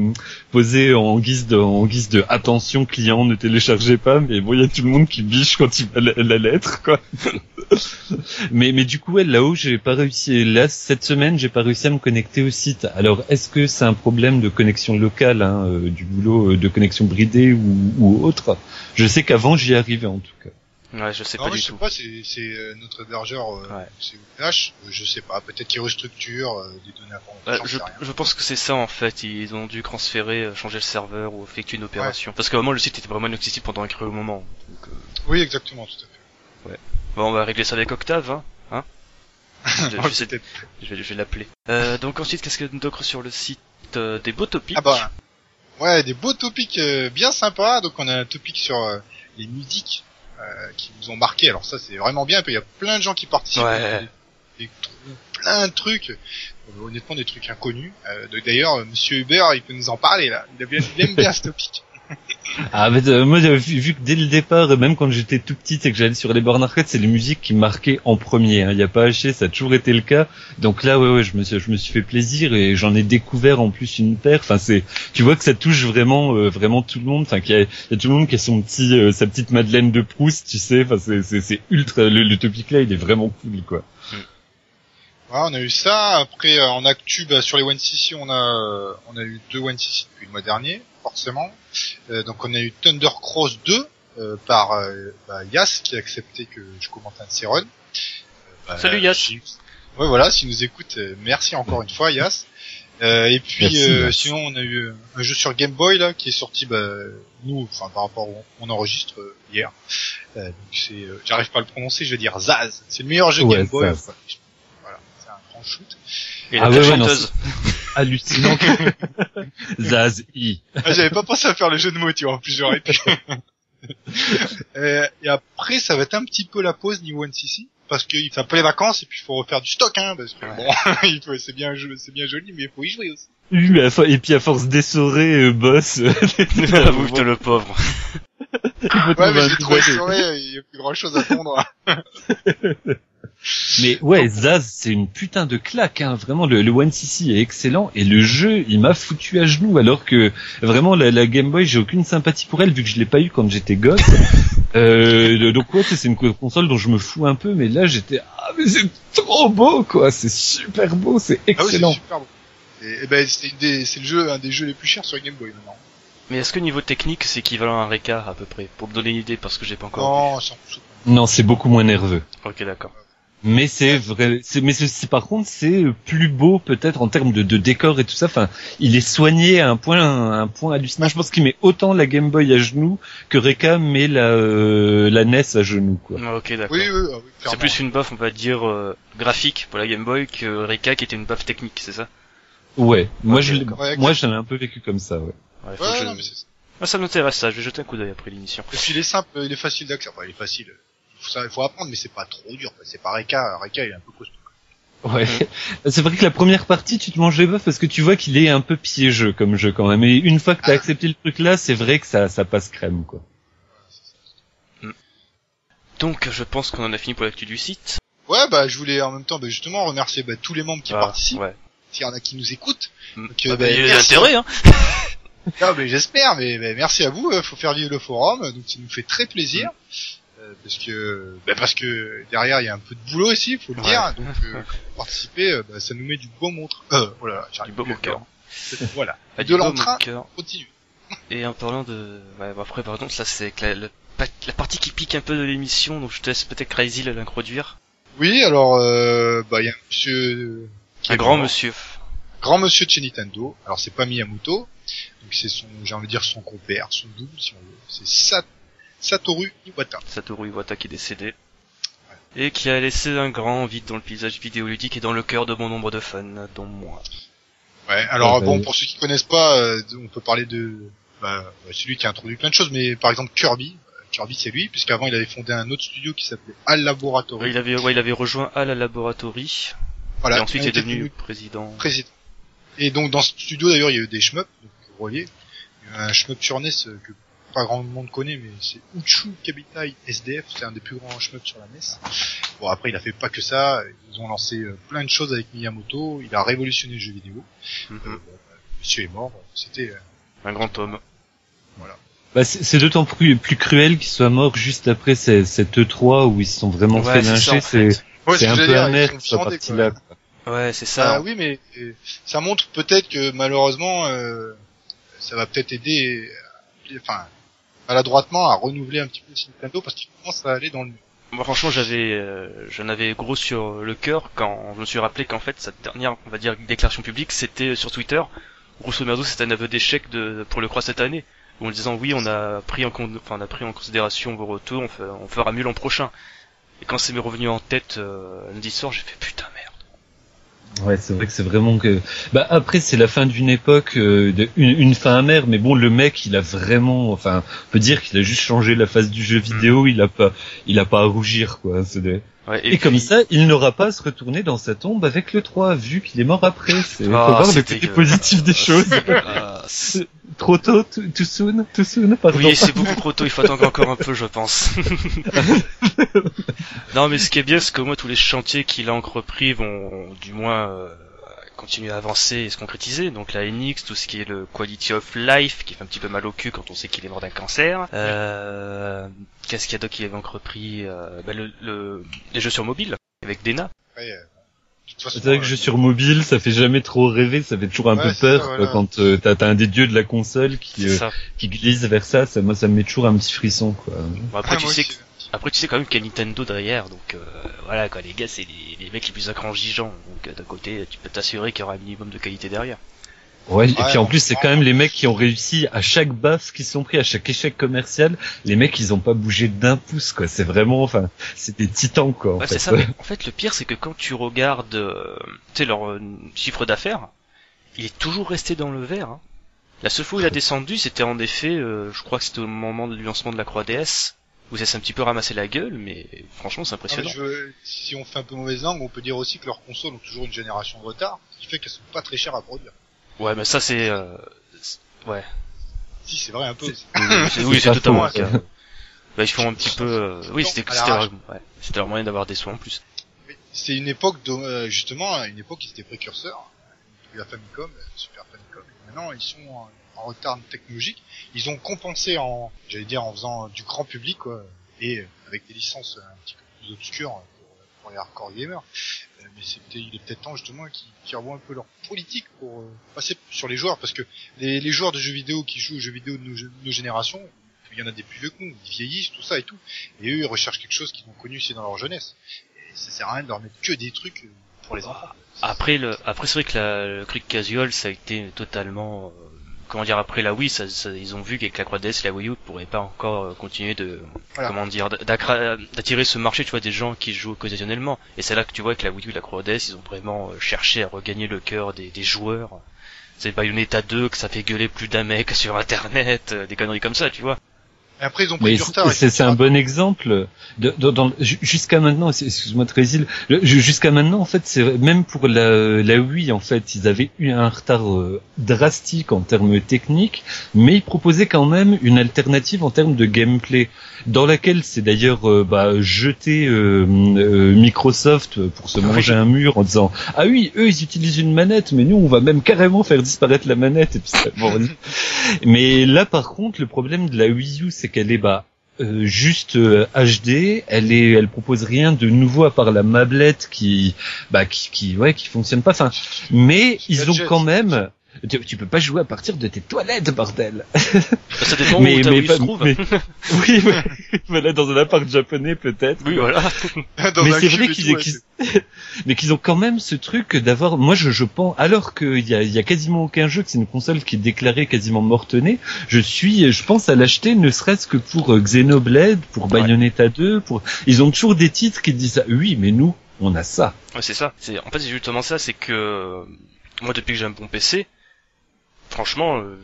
Speaker 3: posée en guise de, en guise de attention client, ne téléchargez pas. Mais bon, il y a tout le monde qui biche quand il voit la, la lettre, quoi. <laughs> mais mais du coup, ouais, là-haut, j'ai pas réussi. Là, cette semaine, j'ai pas réussi à me connecter au site. Alors, est-ce que c'est un problème de connexion locale, hein, euh, du boulot euh, de connexion bridée ou, ou autre? Je sais qu'avant, j'y arrivais en tout cas.
Speaker 1: Ouais, je sais
Speaker 2: Non,
Speaker 1: pas
Speaker 2: moi,
Speaker 1: du
Speaker 2: je sais
Speaker 1: tout.
Speaker 2: pas, c'est c'est, euh, notre hébergeur, euh,
Speaker 1: Ouais.
Speaker 2: c'est euh, je sais pas, peut-être qu'il restructure euh, des données
Speaker 1: Ouais,
Speaker 2: informatiques,
Speaker 1: je,
Speaker 2: sais
Speaker 1: je pense que c'est ça en fait, ils ont dû transférer, euh, changer le serveur ou effectuer une opération. Parce que vraiment le site était vraiment inaccessible pendant un creux moment. Donc, euh,
Speaker 2: Oui, exactement, tout à fait.
Speaker 1: Bon, on va régler ça avec Octave, hein, hein <laughs> je, je vais, je vais l'appeler. Euh, donc ensuite, qu'est-ce qu'il y a d'autre sur le site euh, Des beaux topics.
Speaker 2: Ah bah, ouais, des beaux topics euh, bien sympas. Donc on a un topic sur euh, les musiques euh, qui nous ont marqué. Alors ça c'est vraiment bien. Il y a plein de gens qui participent.
Speaker 1: Ouais.
Speaker 2: Des, plein de trucs. Honnêtement des trucs inconnus. Euh, D'ailleurs, euh, Monsieur Hubert, il peut nous en parler là. Il, a bien- il aime bien ce topic. <laughs>
Speaker 3: Ah, mais, euh, moi, j'avais vu, que dès le départ, même quand j'étais tout petit et que j'allais sur les bornes arcade, c'est les musiques qui marquaient en premier. Il n'y a pas à hacher, ça a toujours été le cas. Donc là, ouais, ouais, je me suis, je me suis fait plaisir et j'en ai découvert en plus une paire. Enfin, c'est, tu vois que ça touche vraiment, euh, vraiment tout le monde. Enfin, qu'il y y a tout le monde qui a son petit, euh, sa petite Madeleine de Proust, tu sais. Enfin, c'est, c'est, ultra. Le, le topic là, il est vraiment cool, quoi.
Speaker 2: Voilà, on a eu ça. Après, euh, en actu, bah, sur les One CC, on a, euh, on a eu deux One CC depuis le mois dernier, forcément. Euh, donc, on a eu Thunder Cross 2 euh, par euh, bah, Yas qui a accepté que je commente un de ses runs. Euh, bah,
Speaker 1: Salut, Yas.
Speaker 2: si- Ouais, voilà, s'il nous écoute, euh, merci encore une fois, Yas. Euh, et puis,
Speaker 3: Merci,
Speaker 2: euh, sinon, on a eu un jeu sur Game Boy là qui est sorti, bah, nous, enfin par rapport au, on enregistre euh, hier. Euh, donc c'est, euh, j'arrive pas à le prononcer, je vais dire Zaz. C'est le meilleur jeu
Speaker 3: Ouais,
Speaker 2: Game Boy. Voilà, c'est un grand shoot.
Speaker 1: Et
Speaker 3: Ah
Speaker 1: la
Speaker 3: ouais, ouais, non,
Speaker 1: chanteuse.
Speaker 3: Hallucinant. <laughs> Zaz I.
Speaker 2: Ah, j'avais pas pensé à faire le jeu de mots, tu vois, en plus j'aurais pu. <laughs> Euh, et après, ça va être un petit peu la pause niveau NCC, parce que c'est un peu les vacances, et puis il faut refaire du stock, hein, parce que
Speaker 1: Ouais.
Speaker 2: bon, <laughs> c'est bien, jeu- c'est bien joli, mais il faut y jouer aussi.
Speaker 3: Oui, mais à et puis à force d'essorer, euh, boss. euh,
Speaker 1: Avoue, putain, le pauvre.
Speaker 2: Ouais, mais j'ai trop essoré, il y a plus grand chose à tondre.
Speaker 3: Mais ouais, Zaz, c'est une putain de claque, hein. Vraiment, le, le One CC est excellent et le jeu, il m'a foutu à genoux. Alors que vraiment, la, la Game Boy, j'ai aucune sympathie pour elle vu que je l'ai pas eu quand j'étais gosse. euh, donc ouais, c'est une console dont je me fous un peu, mais là, j'étais ah mais c'est trop beau quoi, c'est super beau, c'est
Speaker 2: Ah oui, c'est
Speaker 3: excellent.
Speaker 2: super beau. Et, et ben, c'est une des- c'est le jeu, un des jeux les plus chers sur Game Boy maintenant.
Speaker 1: Mais est-ce que niveau technique, c'est équivalent à un Reka à peu près? Pour me donner une idée, parce que j'ai pas encore.
Speaker 2: Non, c'est
Speaker 3: non, beaucoup moins nerveux.
Speaker 1: Ok, d'accord.
Speaker 3: Mais c'est vrai, c'est, mais c'est, c'est- par contre c'est plus beau peut-être en termes de, de décor et tout ça. Enfin, il est soigné à un point, à un point hallucinant. Je pense qu'il met autant la Game Boy à genoux que Reka met la, euh, la NES à genoux quoi.
Speaker 1: Ah, Ok, d'accord.
Speaker 2: Oui, oui, ah oui,
Speaker 1: C'est plus une buff, on va dire, euh, graphique pour la Game Boy que Reka qui était une buff technique, c'est ça?
Speaker 3: Ouais, moi je.
Speaker 2: Ouais,
Speaker 3: moi j'en ai un peu vécu comme ça. Ouais.
Speaker 1: Ouais,
Speaker 2: Ouais,
Speaker 1: je-
Speaker 2: non, mais c'est ça.
Speaker 1: Ah, ça m'intéresse ça, je vais jeter un coup d'œil après l'émission.
Speaker 2: Et puis il est simple, il est facile d'accès. Enfin, il est facile. Il faut, ça, faut apprendre, mais c'est pas trop dur. quoi. C'est pas Reka. Reka, il est un peu costaud.
Speaker 3: Ouais. <laughs> C'est vrai que la première partie, tu te manges les bœufs parce que tu vois qu'il est un peu piégeux comme jeu quand même. Et une fois que t'as
Speaker 2: Ah.
Speaker 3: accepté le truc là, c'est vrai que ça, ça passe crème quoi.
Speaker 1: Donc, je pense qu'on en a fini pour l'actu du site.
Speaker 2: Ouais, bah, je voulais en même temps, bah, justement, remercier bah, tous les membres qui
Speaker 1: Ah,
Speaker 2: participent.
Speaker 1: Ouais.
Speaker 2: S'il y en a qui nous écoutent.
Speaker 1: Mm.
Speaker 2: Donc,
Speaker 1: Ah,
Speaker 2: euh,
Speaker 1: bah, il y a
Speaker 2: merci.
Speaker 1: l'intérêt, hein. <laughs>
Speaker 2: Non, mais j'espère, mais, mais merci à vous, euh, faut faire vivre le forum, donc ça nous fait très plaisir. Euh, parce que bah, parce que derrière il y a un peu de boulot ici, faut le
Speaker 1: Ouais.
Speaker 2: dire. Donc euh, <laughs> participez, euh, bah, ça nous met du au tr- euh, voilà,
Speaker 1: Du
Speaker 2: plus
Speaker 1: au cœur.
Speaker 2: Voilà.
Speaker 1: Ah,
Speaker 2: de l'entrain, continue.
Speaker 1: Et en parlant de, ouais, bon, après, par contre, ça c'est la, la, la partie qui pique un peu de l'émission, donc je te laisse peut-être Crazy l'introduire.
Speaker 2: Oui, alors, euh, bah, il y a un monsieur... qui
Speaker 1: Un grand monsieur.
Speaker 2: grand monsieur de chez Nintendo. Alors c'est pas Miyamoto, donc c'est son, j'ai envie de dire son compère, son double si on veut. C'est Sa- Satoru Iwata.
Speaker 1: Satoru Iwata qui est décédé. Et qui a laissé un grand vide dans le paysage vidéoludique et dans le cœur de bon nombre de fans, dont moi.
Speaker 2: Ouais. Alors
Speaker 3: Ouais, bah,
Speaker 2: bon, pour ceux qui connaissent pas, euh, on peut parler de, bah, bah, c'est lui qui a introduit plein de choses, mais par exemple Kirby. Kirby c'est lui, puisqu'avant il avait fondé un autre studio qui s'appelait Al Laboratory.
Speaker 1: Il avait, ouais, il avait rejoint la Laboratory.
Speaker 2: Voilà.
Speaker 1: et ensuite il est devenu président.
Speaker 2: président. Et donc dans ce studio d'ailleurs il y a eu des shmups, donc vous voyez, il y a un shmup sur NES euh, que pas grand monde connaît, mais c'est Uchu Kabitai SDF, c'est un des plus grands shmups sur la NES. Bon après il a fait pas que ça, ils ont lancé euh, plein de choses avec Miyamoto, il a révolutionné le jeu vidéo. Euh, bon, bah, monsieur est mort, c'était euh,
Speaker 1: Un grand homme.
Speaker 3: Bah, c'est c'est d'autant plus, plus cruel qu'il soit mort juste après ces- cette E3 où ils se sont vraiment
Speaker 1: Ouais,
Speaker 3: fait
Speaker 1: c'est
Speaker 3: lyncher.
Speaker 1: en fait.
Speaker 3: C'est
Speaker 2: Ouais,
Speaker 3: c'est un peu amer là. quoi.
Speaker 1: Ouais, c'est
Speaker 2: Ah
Speaker 1: ça.
Speaker 2: oui, mais euh, ça montre peut-être que malheureusement, euh, ça va peut-être aider, enfin, maladroitement à renouveler un petit peu ce Nintendo parce qu'il commence à aller dans le.
Speaker 1: Moi, franchement, j'avais, euh, j'en avais gros sur le cœur quand je me suis rappelé qu'en fait, sa dernière, on va dire, déclaration publique, c'était sur Twitter. Grosso modo, c'était un aveu d'échec de, pour le croix cette année. En disant, oui, on a pris en enfin, on a pris en considération vos retours, on, fera mieux l'an prochain. Et quand c'est m'est revenu en tête, euh, lundi soir, j'ai fait putain.
Speaker 3: Ouais, c'est vrai que c'est vraiment que. Bah après, c'est la fin d'une époque, euh, de, une, une fin amère. Mais bon, le mec, il a vraiment, enfin, on peut dire qu'il a juste changé la face du jeu vidéo. Il a pas, il a pas à rougir, quoi. C'est des-
Speaker 1: Ouais,
Speaker 3: Et, comme
Speaker 1: puis-
Speaker 3: ça, il n'aura pas à se retourner dans sa tombe avec le 3, vu qu'il est mort après. C'est faut
Speaker 1: Ah,
Speaker 3: voir le côté positif des choses. <laughs> Trop tôt, too, too soon, too soon, pardon.
Speaker 1: Oui, c'est beaucoup trop tôt, il faut attendre encore un peu, je pense. <laughs> non, mais ce qui est bien, c'est qu'au moins tous les chantiers qu'il a entrepris vont du moins euh, continuer à avancer et se concrétiser. Donc la NX, tout ce qui est le quality of life, qui fait un petit peu mal au cul quand on sait qu'il est mort d'un cancer. Euh, Qu'est-ce qu'il y a d'autre qu'il avait entrepris euh, bah, le, le- Les jeux sur mobile, avec Dena.
Speaker 2: Après,
Speaker 3: C'est vrai que
Speaker 2: euh,
Speaker 3: jeu sur mobile, ça fait jamais trop rêver, ça fait toujours un
Speaker 2: Ouais,
Speaker 3: peu peur
Speaker 2: ça,
Speaker 3: quoi,
Speaker 2: voilà.
Speaker 3: quand euh, t'as t'as un des dieux de la console qui, euh, qui glisse vers ça, ça, moi ça me met toujours un petit frisson quoi.
Speaker 1: Bon, après,
Speaker 2: ah,
Speaker 1: tu sais que- Après, tu sais quand même qu'il y a Nintendo derrière, donc euh, voilà quoi, les gars, c'est les, les mecs les plus intransigeants. Donc euh, d'un côté, tu peux t'assurer qu'il y aura un minimum de qualité derrière.
Speaker 3: Ouais, et puis en plus c'est quand même les mecs qui ont réussi à chaque baffe qu'ils sont pris, à chaque échec commercial, les mecs ils ont pas bougé d'un pouce quoi. C'est vraiment, enfin, c'est des titans quoi. En
Speaker 1: Ouais,
Speaker 3: fait.
Speaker 1: c'est ça. mais <laughs> En fait, le pire, c'est que quand tu regardes, euh, tu sais, leur euh, chiffre d'affaires, il est toujours resté dans le vert. hein. La seule fois où il a <laughs> descendu, c'était en effet, euh, je crois que c'était au moment du lancement de la Croix DS, où ça s'est un petit peu ramassé la gueule, mais franchement, c'est
Speaker 2: Non,
Speaker 1: impressionnant.
Speaker 2: je si on fait un peu mauvaise langue, on peut dire aussi que leurs consoles ont toujours une génération de retard, ce qui fait qu'elles sont pas très chères à produire.
Speaker 1: Ouais, mais ça, c'est, euh, ouais,
Speaker 2: Si, c'est vrai un peu.
Speaker 1: c'est- oui, c'est totalement cas. Bah, ils font un petit peu, euh, oui, c'était, leur- ouais, c'était leur moyen d'avoir des soins en plus.
Speaker 2: Mais C'est une époque, de, euh, justement, une époque qui étaient précurseurs. La Famicom, la Super Famicom. Maintenant, ils sont en, en retard technologique. Ils ont compensé en, j'allais dire, en faisant du grand public, quoi, et avec des licences un petit peu plus obscures pour, pour les hardcore gamers. Euh, Mais c'était, il est peut-être temps justement qu'ils qu'ils revoient un peu leur politique pour euh, passer sur les joueurs, parce que les, les joueurs de jeux vidéo qui jouent aux jeux vidéo de nos, de nos générations, il y en a des plus vieux que nous, ils vieillissent, tout ça et tout, et eux ils recherchent quelque chose qu'ils ont connu aussi dans leur jeunesse. Et ça sert à rien de leur mettre que des trucs euh, pour les enfants.
Speaker 1: Après le, après c'est vrai que la, le truc casual ça a été totalement, euh, comment dire après la Wii, ça, ça- ils ont vu qu'avec la 3DS et la Wii U pourraient pas encore euh, continuer de,
Speaker 2: Voilà.
Speaker 1: comment dire, d'attirer ce marché, tu vois, des gens qui jouent occasionnellement. Et c'est là que tu vois que la Wii U et la 3DS, ils ont vraiment euh, cherché à regagner le cœur des, des joueurs. C'est Bayonetta 2 que ça fait gueuler plus d'un mec <laughs> sur internet, euh, des conneries comme ça, tu vois.
Speaker 2: Et après ils ont pris
Speaker 3: Mais
Speaker 2: du retard.
Speaker 3: c'est c'est un bon exemple. De, de- dans- ju- jusqu'à maintenant, excuse-moi Trésil, jusqu'à maintenant en fait, c'est même pour la, la Wii en fait, ils avaient eu un retard euh, drastique en termes techniques, mais ils proposaient quand même une alternative en termes de gameplay, dans laquelle c'est d'ailleurs euh, bah, jeté euh, euh, Microsoft pour se manger un mur en disant ah oui eux ils utilisent une manette, mais nous on va même carrément faire disparaître la manette et puis ça- bon, <laughs> mais là, par contre, le problème de la Wii U, c'est qu'elle est bah euh, juste euh, HD. Elle est, elle propose rien de nouveau à part la mablette qui, bah, qui, qui, ouais, qui fonctionne pas. Enfin, mais ils ont quand même, Tu, tu peux pas jouer à partir de tes toilettes, bordel.
Speaker 1: Ça dépend où, t'as- où il se trouve. <laughs>
Speaker 3: oui, mais, mais là dans un appart japonais peut-être.
Speaker 1: Oui, voilà. <laughs>
Speaker 2: Dans
Speaker 3: mais c'est vrai qu'ils qu'ils- <laughs> mais qu'ils ont quand même ce truc d'avoir moi je, je pense alors qu'il y a, il y a quasiment aucun jeu que c'est une console qui est déclarée quasiment morte-née je suis je pense à l'acheter ne serait-ce que pour euh, Xenoblade pour
Speaker 1: Ouais.
Speaker 3: Bayonetta 2 pour ils ont toujours des titres qui disent ça oui mais nous on a ça
Speaker 1: Ouais, c'est ça. C'est en fait c'est justement ça, c'est que moi depuis que j'ai un bon PC, franchement, euh,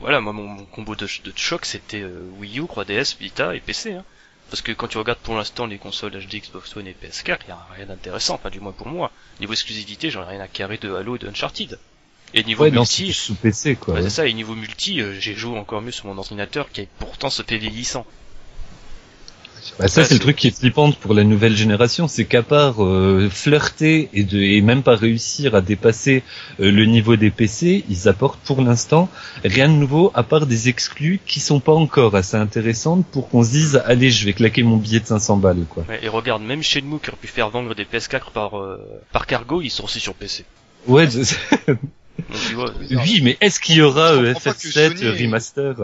Speaker 1: voilà, moi mon, mon combo de, de choc c'était euh, Wii U, 3DS, Vita et PC. Hein. Parce que quand tu regardes pour l'instant les consoles HD, Xbox One et PS4, il y a rien d'intéressant, enfin du moins pour moi. Niveau exclusivité, j'en ai rien à carrer de Halo et de Uncharted. Et niveau
Speaker 3: ouais
Speaker 1: multi,
Speaker 3: du sous PC quoi
Speaker 1: ouais,
Speaker 3: ouais.
Speaker 1: c'est ça, et niveau multi, euh, j'ai joué encore mieux sur mon ordinateur qui est pourtant ce fait vieillissant.
Speaker 3: Bah ça
Speaker 1: Ouais,
Speaker 3: c'est le truc qui est flippant pour la nouvelle génération, c'est qu'à part euh, flirter et, de, et même pas réussir à dépasser euh, le niveau des PC, ils apportent pour l'instant rien de nouveau à part des exclus qui sont pas encore assez intéressantes pour qu'on se dise allez je vais claquer mon billet de 500 balles quoi.
Speaker 1: Ouais, et regarde, même Shenmue qui aurait pu faire vendre des PS4 par, euh, par cargo, ils sont aussi sur PC.
Speaker 3: Ouais, je- <laughs>
Speaker 1: Donc
Speaker 3: oui mais est-ce qu'il y aura
Speaker 2: que
Speaker 3: FF7
Speaker 2: Sony-
Speaker 3: remaster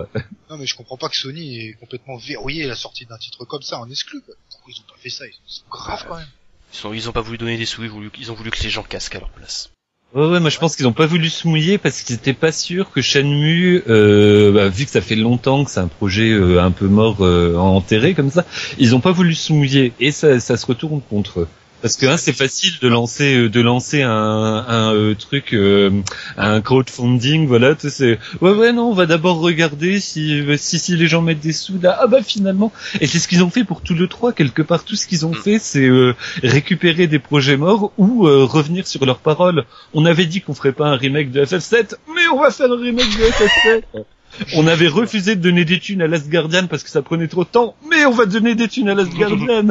Speaker 2: Non mais je comprends pas que Sony ait complètement verrouillé la sortie d'un titre comme ça en exclu. quoi. Pourquoi ils ont pas fait ça? Ils sont graves quand même.
Speaker 1: ils, sont, ils ont pas voulu donner des sous, ils, voulu- ils ont voulu que les gens casquent à leur place.
Speaker 3: Ouais, ouais, moi je pense qu'ils ont pas voulu se mouiller parce qu'ils étaient pas sûrs que Shenmue, euh, bah, vu que ça fait longtemps que c'est un projet euh, un peu mort, euh, enterré comme ça, ils ont pas voulu se mouiller et ça, ça se retourne contre eux. Parce que hein, c'est facile de lancer euh, de lancer un, un euh, truc euh, un crowdfunding voilà tu sais ouais ouais non on va d'abord regarder si euh, si si les gens mettent des sous là ah bah finalement. Et c'est ce qu'ils ont fait pour tout le 3 quelque part. Tout ce qu'ils ont
Speaker 1: Mm.
Speaker 3: fait c'est euh, récupérer des projets morts ou euh, revenir sur leurs paroles. On avait dit qu'on ferait pas un remake de FF7 mais on va faire un remake de FF7 <laughs> on avait refusé de donner des thunes à Last Guardian parce que ça prenait trop de temps mais on va donner des thunes à Last <laughs> Guardian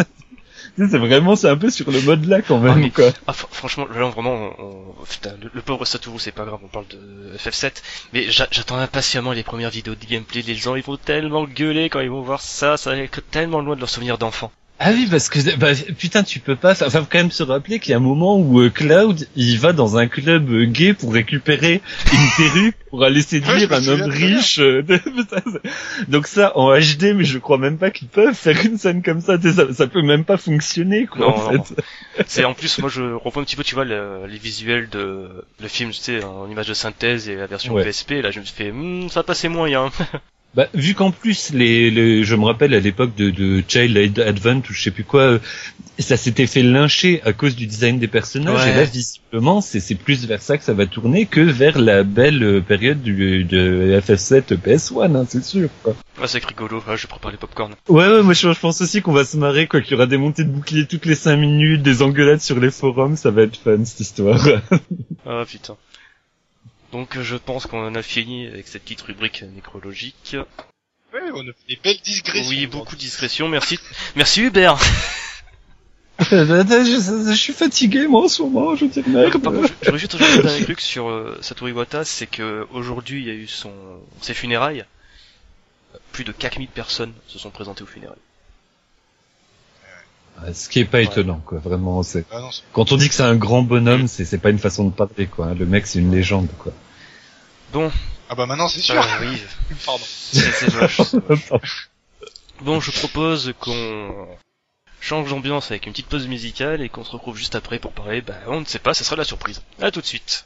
Speaker 3: c'est vraiment c'est un peu sur le mode là quand
Speaker 1: Ah,
Speaker 3: même
Speaker 1: mais-
Speaker 3: quoi
Speaker 1: Ah, fr- franchement, là, vraiment, on, putain, le, le pauvre Satoru, c'est pas grave, on parle de FF7, mais j'a- j'attends impatiemment les premières vidéos de gameplay, les gens, ils vont tellement gueuler quand ils vont voir ça, ça va être tellement loin de leurs souvenirs d'enfant.
Speaker 3: Ah oui, parce que bah, putain, tu peux pas. Enfin, faut quand même se rappeler qu'il y a un moment où euh, Cloud, il va dans un club euh, gay pour récupérer une perruque pour aller séduire
Speaker 2: me
Speaker 3: un homme riche. euh, de- <laughs> Donc ça, en HD, mais je crois même pas qu'ils peuvent faire une scène comme ça. tu sais, Ça, ça peut même pas fonctionner, quoi.
Speaker 1: Non,
Speaker 3: en
Speaker 1: non,
Speaker 3: fait.
Speaker 1: C'est en plus, moi, je revois un petit peu, tu vois, le- les visuels de le film, tu sais, en image de synthèse et la version
Speaker 3: Ouais.
Speaker 1: PSP, là, je me suis fait, hmm, ça passait moyen. <laughs>
Speaker 3: Bah, vu qu'en plus, les, les- je me rappelle à l'époque de, de Child Advent ou je sais plus quoi, euh, ça s'était fait lyncher à cause du design des personnages.
Speaker 1: Ouais.
Speaker 3: Et là, visiblement, c'est c'est plus vers ça que ça va tourner que vers la belle euh, période du, de FF7 PS1, hein, c'est sûr. Quoi.
Speaker 1: Ah, c'est rigolo, ah, je prépare les popcorn.
Speaker 3: Ouais, ouais, moi je, je pense aussi qu'on va se marrer, quoi, qu'il y aura des montées de boucliers toutes les 5 minutes, des engueulades sur les forums, ça va être fun cette histoire. <laughs>
Speaker 1: Ah, putain. Donc, euh, je pense qu'on en a fini avec cette petite rubrique nécrologique.
Speaker 2: Ouais, on a fait des belles digressions.
Speaker 1: Oui, beaucoup de discrétion, merci. Merci Hubert. <laughs>
Speaker 3: je, je suis fatigué moi en ce moment, je dis merde.
Speaker 1: Par contre, j'aurais juste ajouté un truc sur euh, Satoru Iwata, c'est que aujourd'hui il y a eu son ses funérailles. Plus de 4000 personnes se sont présentées aux funérailles.
Speaker 3: Ce qui est pas étonnant, quoi, vraiment. C'est...
Speaker 2: Ah c'est-
Speaker 3: Quand on dit que c'est un grand bonhomme, c'est, c'est pas une façon de parler, quoi. hein. Le mec, c'est une légende, quoi.
Speaker 1: Bon,
Speaker 2: ah bah maintenant c'est sûr.
Speaker 1: euh, oui, <laughs>
Speaker 2: Pardon.
Speaker 1: c'est. <laughs> Bon, je propose qu'on change d'ambiance avec une petite pause musicale et qu'on se retrouve juste après pour parler, bah on ne sait pas, ça sera la surprise. À tout de suite.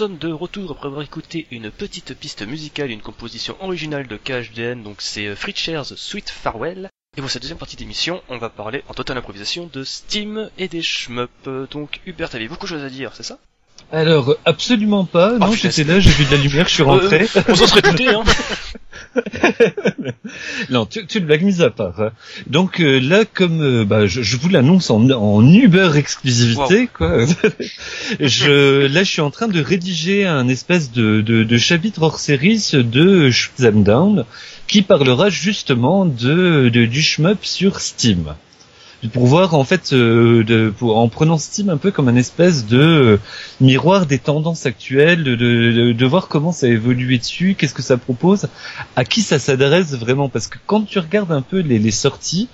Speaker 1: Sommes de retour après avoir écouté une petite piste musicale, une composition originale de KHDN, donc c'est euh, Fritschers Sweet Farewell. Et pour cette deuxième partie d'émission, on va parler en totale improvisation de Steam et des shmups. Donc Hubert, t'avais beaucoup de choses à dire, c'est ça?
Speaker 3: Alors, absolument pas. non,
Speaker 1: putain,
Speaker 3: j'étais là, j'ai vu de la lumière, je suis rentré.
Speaker 1: Euh, on s'en serait douté, hein <laughs> <laughs>
Speaker 3: non, tu, tu blagues mise à part. hein. Donc euh, là, comme euh, bah, je, je vous l'annonce en, en Uber exclusivité, quoi. <laughs> je, là, je suis en train de rédiger un espèce de, de, de chapitre hors série de Shoot Them Down qui parlera justement de, de du shmup sur Steam pour voir en fait euh, de, pour, en prenant Steam un peu comme un espèce de euh, miroir des tendances actuelles, de, de, de voir comment ça a évolué dessus, qu'est-ce que ça propose, à qui ça s'adresse vraiment, parce que quand tu regardes un peu les, les sorties,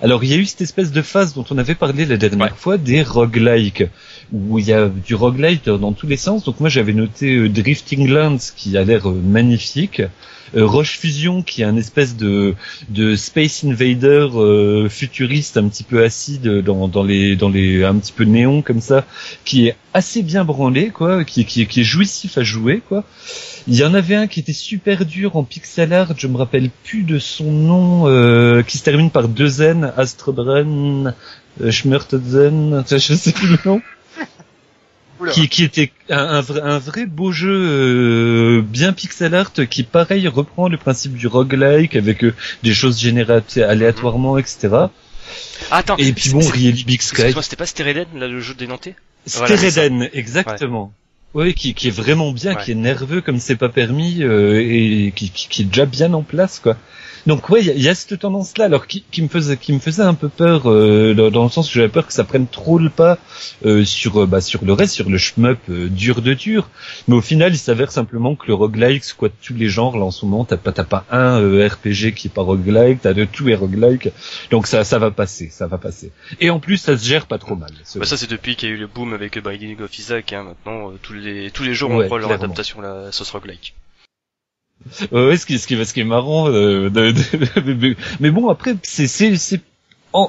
Speaker 3: alors il y a eu cette espèce de phase dont on avait parlé la dernière
Speaker 1: Ouais.
Speaker 3: fois des roguelikes, où il y a du roguelike dans, dans tous les sens, donc moi j'avais noté euh, Drifting Lands qui a l'air euh, magnifique, euh, Roche Fusion qui est un espèce de de Space Invader euh, futuriste un petit peu acide dans, dans les dans les un petit peu néon comme ça qui est assez bien branlé quoi qui, qui, qui est jouissif à jouer quoi. Il y en avait un qui était super dur en pixel art je me rappelle plus de son nom euh, qui se termine par deux N Astrobren euh, Schmertezen je sais plus le nom. Qui, qui était un, un vrai, un vrai beau jeu euh, bien pixel art qui pareil reprend le principe du roguelike avec euh, des choses générées aléatoirement etc
Speaker 1: Attends,
Speaker 3: et puis bon Really Big Sky.
Speaker 1: c'était pas Stereden, là, le jeu des Nantais Voilà,
Speaker 3: Stereden exactement. Oui qui, qui est vraiment bien
Speaker 1: Ouais.
Speaker 3: qui est nerveux comme c'est pas permis euh, et qui, qui, qui est déjà bien en place quoi donc ouais il y, y a cette tendance là alors qui, qui me faisait qui me faisait un peu peur euh, dans, dans le sens où j'avais peur que ça prenne trop le pas euh, sur euh, bah, sur le reste sur le shmup euh, dur de dur. Mais au final il s'avère simplement que le roguelike squatte tous les genres là en ce moment? T'as pas t'as pas un euh, RPG qui est pas roguelike t'as de tout est roguelike. Donc ça ça va passer ça va passer. Et en plus ça se gère pas trop mal ce-
Speaker 1: Bah ça c'est depuis qu'il y a eu le boom avec Binding of Isaac, hein, maintenant euh, tous les tous les jours on
Speaker 3: Ouais,
Speaker 1: prend leur adaptation la sauce roguelike.
Speaker 3: Ouais, ce qui, ce qui, ce qui est marrant, euh, de- de- <laughs> mais, mais bon après c'est c'est c'est